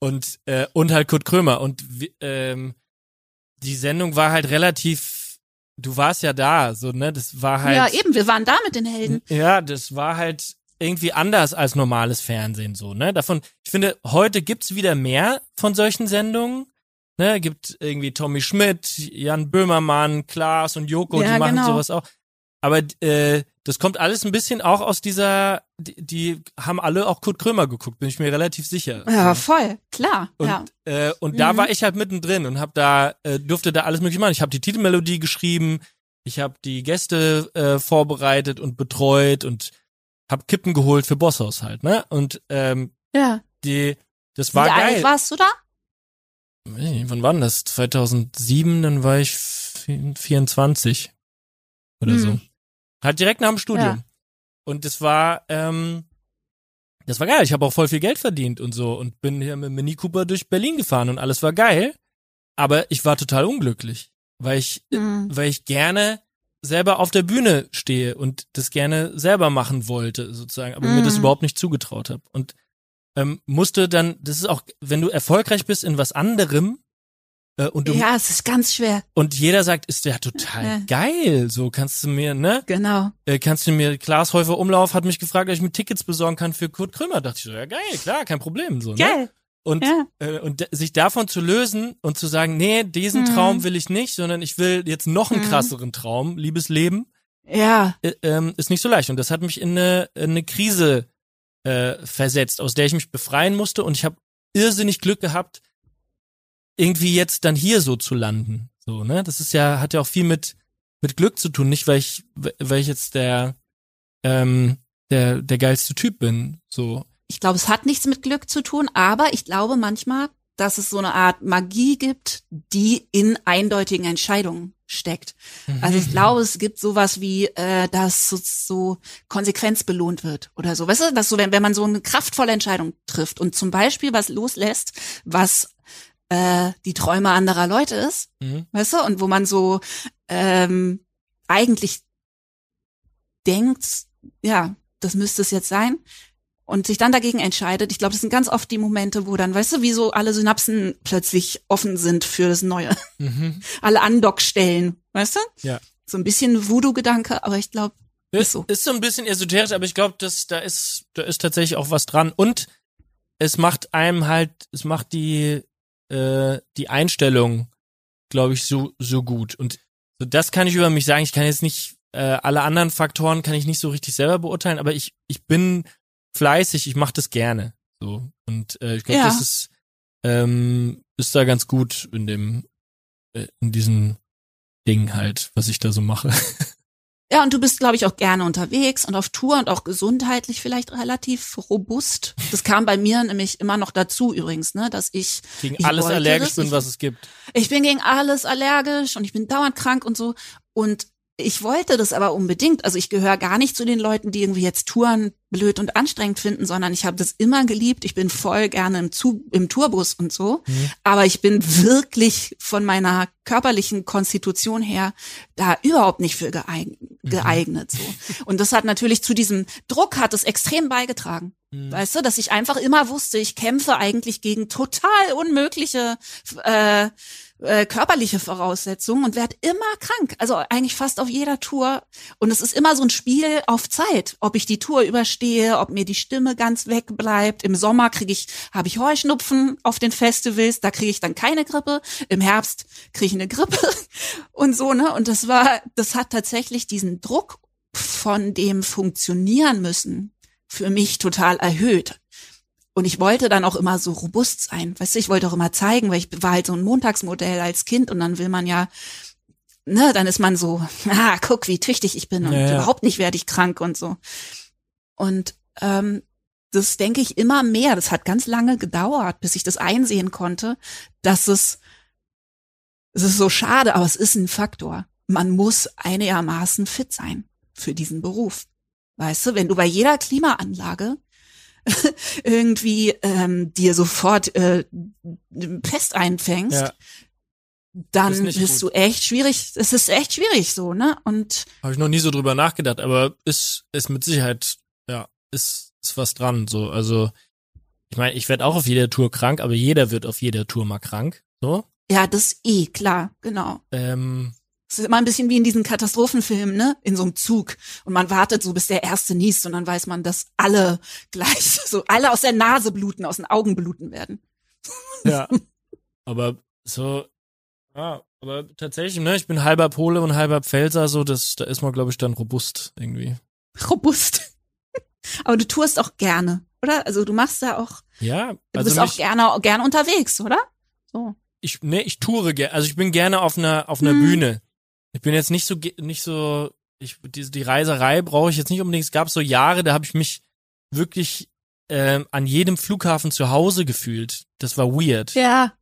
Und äh, und halt Kurt Krömer und ähm, die Sendung war halt relativ, du warst ja da, so ne? Das war halt ja, eben, wir waren da mit den Helden. ja, das war halt irgendwie anders als normales Fernsehen so, ne? Davon, ich finde, heute gibt's wieder mehr von solchen Sendungen. Ne, gibt irgendwie Tommy Schmidt, Jan Böhmermann, Klaas und Joko, Ja, die machen genau. sowas auch. Aber äh, das kommt alles ein bisschen auch aus dieser, die, die haben alle auch Kurt Krömer geguckt, bin ich mir relativ sicher. Ja, voll, klar. Und, ja. äh, und da Mhm. war ich halt mittendrin und hab da äh, durfte da alles mögliche machen. Ich habe die Titelmelodie geschrieben, ich habe die Gäste äh, vorbereitet und betreut und hab Kippen geholt für Bosshaus halt, ne? Und ähm, ja. die das war Wie alt geil. warst du da? Wann war das? 2007, dann war ich vi- 24 oder Mhm. so. Halt direkt nach dem Studium. Ja. Und das war, ähm, das war geil. Ich habe auch voll viel Geld verdient und so und bin hier mit Mini Cooper durch Berlin gefahren und alles war geil. Aber ich war total unglücklich, weil ich, Mhm. weil ich gerne selber auf der Bühne stehe und das gerne selber machen wollte, sozusagen, aber mir das Mhm. überhaupt nicht zugetraut habe. Und ähm, musste dann, das ist auch, wenn du erfolgreich bist in was anderem und du Ja, es ist ganz schwer. und jeder sagt, ist der total Ja. geil, so kannst du mir, ne? Genau. Äh, kannst du mir, Klaas Häufer Umlauf hat mich gefragt, ob ich mir Tickets besorgen kann für Kurt Krömer. Dachte ich so, ja geil, klar, kein Problem, so, ne? Geil. Und, Ja. äh, und sich davon zu lösen und zu sagen, nee, diesen Mhm. Traum will ich nicht, sondern ich will jetzt noch einen Mhm. krasseren Traum, liebes Leben, Ja. äh, ähm, ist nicht so leicht. Und das hat mich in eine, in eine Krise äh, versetzt, aus der ich mich befreien musste. Und ich habe irrsinnig Glück gehabt, irgendwie jetzt dann hier so zu landen. So, ne? Das ist ja, hat ja auch viel mit, mit Glück zu tun, nicht weil ich, weil ich jetzt der, ähm, der, der geilste Typ bin. So. Ich glaube, es hat nichts mit Glück zu tun, aber ich glaube manchmal, dass es so eine Art Magie gibt, die in eindeutigen Entscheidungen steckt. Also ich glaube, es gibt sowas wie, äh, dass so, so Konsequenz belohnt wird oder so. Weißt du, dass so, wenn, wenn man so eine kraftvolle Entscheidung trifft und zum Beispiel was loslässt, was äh, die Träume anderer Leute ist, Mhm. weißt du, und wo man so ähm, eigentlich denkt, ja, das müsste es jetzt sein, und sich dann dagegen entscheidet. Ich glaube, das sind ganz oft die Momente, wo dann, weißt du, wie so alle Synapsen plötzlich offen sind für das Neue. Mhm. Alle Andockstellen, weißt du? Ja. So ein bisschen Voodoo-Gedanke, aber ich glaube, Ist Ist so. Ist so ein bisschen esoterisch, aber ich glaube, dass da ist, da ist tatsächlich auch was dran. Und es macht einem halt, es macht die, äh, die Einstellung, glaube ich, so, so gut. Und so das kann ich über mich sagen. Ich kann jetzt nicht, äh, alle anderen Faktoren kann ich nicht so richtig selber beurteilen, aber ich, ich bin fleißig, ich mache das gerne. So. Und äh, ich glaube, Ja. das ist, ähm, ist da ganz gut in dem, äh, in diesem Ding halt, was ich da so mache. Ja, und du bist, glaube ich, auch gerne unterwegs und auf Tour und auch gesundheitlich vielleicht relativ robust. Das kam bei mir nämlich immer noch dazu übrigens, ne, dass ich Gegen Ich alles allergisch das, bin, ich- was es gibt. ich bin gegen alles allergisch und ich bin dauernd krank und so. Und ich wollte das aber unbedingt. Also ich gehöre gar nicht zu den Leuten, die irgendwie jetzt Touren blöd und anstrengend finden, sondern ich habe das immer geliebt. Ich bin voll gerne im, Zug, im Tourbus und so. Mhm. Aber ich bin wirklich von meiner körperlichen Konstitution her da überhaupt nicht für geeignet, geeignet so. Und das hat natürlich zu diesem Druck hat es extrem beigetragen. Mhm. Weißt du, dass ich einfach immer wusste, ich kämpfe eigentlich gegen total unmögliche äh, äh, körperliche Voraussetzungen und werde immer krank. Also eigentlich fast auf jeder Tour. Und es ist immer so ein Spiel auf Zeit, ob ich die Tour überstehe, ob mir die Stimme ganz wegbleibt. Im Sommer kriege ich, habe ich Heuschnupfen auf den Festivals, da kriege ich dann keine Grippe. Im Herbst kriege ich eine Grippe und so, ne? Und das war, das hat tatsächlich diesen Druck von dem funktionieren müssen für mich total erhöht. Und ich wollte dann auch immer so robust sein. Weißt du, ich wollte auch immer zeigen, weil ich war halt so ein Montagsmodell als Kind und dann will man ja, ne, dann ist man so, ah, guck, wie tüchtig ich bin und Ja, ja. überhaupt nicht werde ich krank und so. Und ähm, das denke ich immer mehr. Das hat ganz lange gedauert, bis ich das einsehen konnte, dass es, es ist so schade, aber es ist ein Faktor. Man muss einigermaßen fit sein für diesen Beruf. Weißt du, wenn du bei jeder Klimaanlage irgendwie ähm, dir sofort äh, fest einfängst, Ja. Dann bist gut. du echt schwierig. Es ist echt schwierig so, ne? Und Habe ich noch nie so drüber nachgedacht, aber ist, ist mit Sicherheit, ja, ist, ist was dran. So, also, ich meine, ich werde auch auf jeder Tour krank, aber jeder wird auf jeder Tour mal krank. So. ja, das eh, klar, genau. Ähm, Es ist immer ein bisschen wie in diesen Katastrophenfilmen, ne? In so einem Zug. Und man wartet so, bis der Erste niest und dann weiß man, dass alle gleich, so alle aus der Nase bluten, aus den Augen bluten werden. ja. aber so, ja, aber tatsächlich, ne, ich bin halber Pole und halber Pfälzer, so, das, da ist man, glaube ich, dann robust irgendwie. Robust. Aber du tourst auch gerne, oder? Also du machst da auch, Ja, du also bist auch gerne, gerne unterwegs, oder? So. ich, ne, ich toure gerne, also ich bin gerne auf einer, auf einer Hm. Bühne. Ich bin jetzt nicht so, nicht so, ich, die, die Reiserei brauche ich jetzt nicht unbedingt. Es gab so Jahre, da habe ich mich wirklich ähm, an jedem Flughafen zu Hause gefühlt. Das war weird. Ja.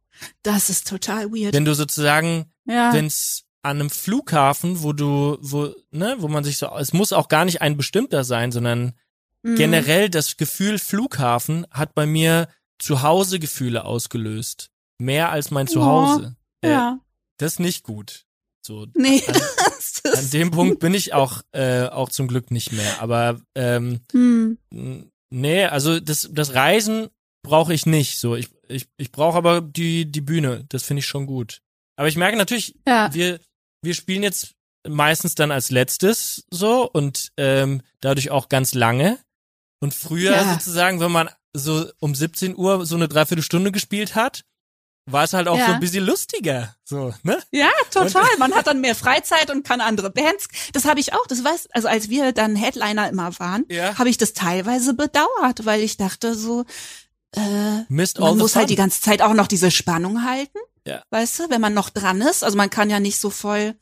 Das ist total weird. Wenn du sozusagen, ja. wenn's an einem Flughafen, wo du, wo, ne, wo man sich so, es muss auch gar nicht ein bestimmter sein, sondern Mhm. generell das Gefühl Flughafen hat bei mir Zuhause-Gefühle ausgelöst. Mehr als mein Oh, Zuhause. Äh, Ja. das ist nicht gut. So, Nee. an, an dem Punkt bin ich auch, äh, auch zum Glück nicht mehr. Aber ähm, hm. nee, also das, das Reisen brauche ich nicht. So, ich, ich, ich brauche aber die, die Bühne. Das finde ich schon gut. Aber ich merke natürlich, Ja. wir, wir spielen jetzt meistens dann als letztes so und ähm, dadurch auch ganz lange. Und früher Ja. sozusagen, wenn man so um 17 Uhr so eine Dreiviertelstunde gespielt hat, war es halt auch Ja. so ein bisschen lustiger. So, ne? Ja, total. Man hat dann mehr Freizeit und kann andere Bands. Das habe ich auch. Das weiß, also als wir dann Headliner immer waren, Ja. habe ich das teilweise bedauert, weil ich dachte so, äh, Missed man muss fun. halt die ganze Zeit auch noch diese Spannung halten. Ja. Weißt du, wenn man noch dran ist. Also man kann ja nicht so voll.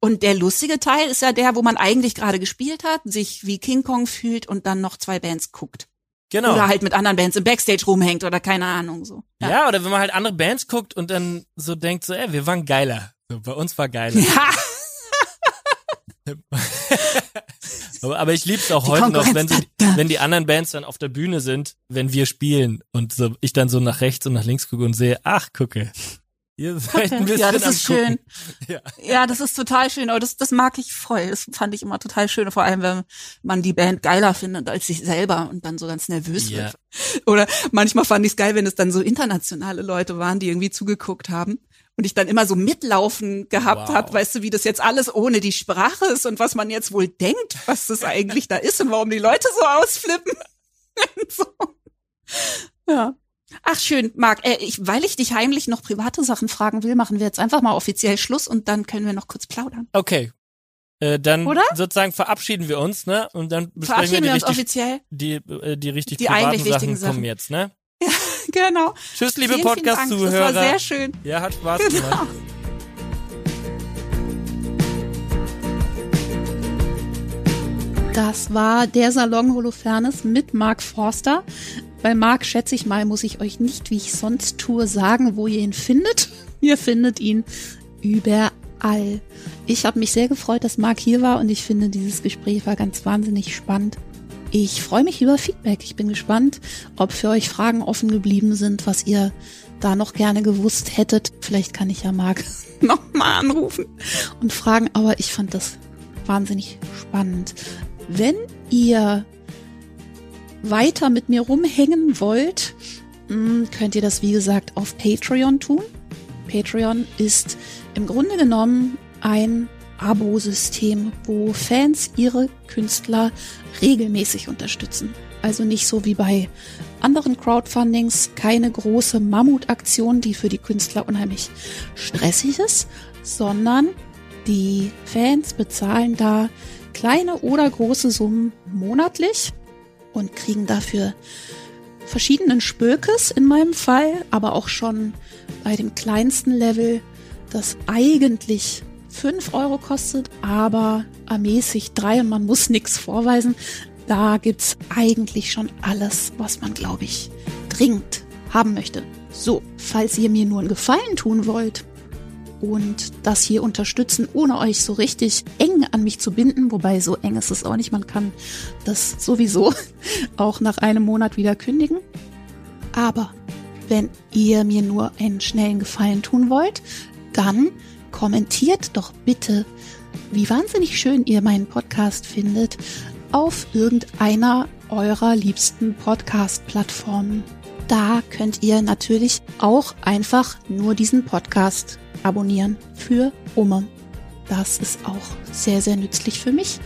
Und der lustige Teil ist ja der, wo man eigentlich gerade gespielt hat, sich wie King Kong fühlt und dann noch zwei Bands guckt. Genau. Oder halt mit anderen Bands im Backstage rumhängt oder keine Ahnung so. Ja. oder wenn man halt andere Bands guckt und dann so denkt, so, ey, wir waren geiler. So, bei uns war geiler. Ja. aber, ich lieb's auch Die heute noch, wenn, da. wenn die anderen Bands dann auf der Bühne sind, wenn wir spielen und so, ich dann so nach rechts und nach links gucke und sehe, ach, gucke. Ihr seid ein bisschen Ja, das ist schön. Ja. Ja, das ist total schön. Aber das, das mag ich voll. Das fand ich immer total schön. Vor allem, wenn man die Band geiler findet als sich selber und dann so ganz nervös Ja. wird. Oder manchmal fand ich es geil, wenn es dann so internationale Leute waren, die irgendwie zugeguckt haben. Und ich dann immer so mitlaufen gehabt Wow. hab, weißt du, wie das jetzt alles ohne die Sprache ist und was man jetzt wohl denkt, was das eigentlich da ist und warum die Leute so ausflippen. So. Ja. Ach schön, Marc, äh, ich, weil ich dich heimlich noch private Sachen fragen will, machen wir jetzt einfach mal offiziell Schluss und dann können wir noch kurz plaudern. Okay. Äh, dann Oder? sozusagen verabschieden wir uns, ne? Und dann besprechen wir wir die uns richtig, offiziell. die, äh, die richtig Die privaten eigentlich wichtigen Sachen kommen Sachen. jetzt, ne? Genau. Tschüss, liebe Dank. Das Podcast-Zuhörer. war sehr schön. Ja, hat Spaß Genau. gemacht. Das war der Salon Holofernes mit Mark Forster. Bei Mark, schätze ich mal, muss ich euch nicht, wie ich sonst tue, sagen, wo ihr ihn findet. Ihr findet ihn überall. Ich habe mich sehr gefreut, dass Mark hier war und ich finde, dieses Gespräch war ganz wahnsinnig spannend. Ich freue mich über Feedback. Ich bin gespannt, ob für euch Fragen offen geblieben sind, was ihr da noch gerne gewusst hättet. Vielleicht kann ich ja Marc nochmal anrufen und fragen, aber ich fand das wahnsinnig spannend. Wenn ihr weiter mit mir rumhängen wollt, mh, könnt ihr das wie gesagt auf Patreon tun. Patreon ist im Grunde genommen ein Abo-System, wo Fans ihre Künstler regelmäßig unterstützen. Also nicht so wie bei anderen Crowdfundings, keine große Mammutaktion, die für die Künstler unheimlich stressig ist, sondern die Fans bezahlen da kleine oder große Summen monatlich und kriegen dafür verschiedenen Spökes in meinem Fall, aber auch schon bei dem kleinsten Level, das eigentlich 5 Euro kostet, aber ermäßigt 3 und man muss nichts vorweisen. Da gibt's eigentlich schon alles, was man, glaube ich, dringend haben möchte. So, falls ihr mir nur einen Gefallen tun wollt und das hier unterstützen, ohne euch so richtig eng an mich zu binden, wobei so eng ist es auch nicht, man kann das sowieso auch nach einem Monat wieder kündigen. Aber wenn ihr mir nur einen schnellen Gefallen tun wollt, dann kommentiert doch bitte, wie wahnsinnig schön ihr meinen Podcast findet, auf irgendeiner eurer liebsten Podcast-Plattformen. Da könnt ihr natürlich auch einfach nur diesen Podcast abonnieren für Oma. Das ist auch sehr, sehr nützlich für mich,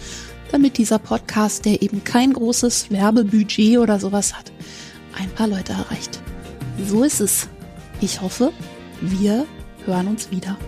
damit dieser Podcast, der eben kein großes Werbebudget oder sowas hat, ein paar Leute erreicht. So ist es. Ich hoffe, wir hören uns wieder.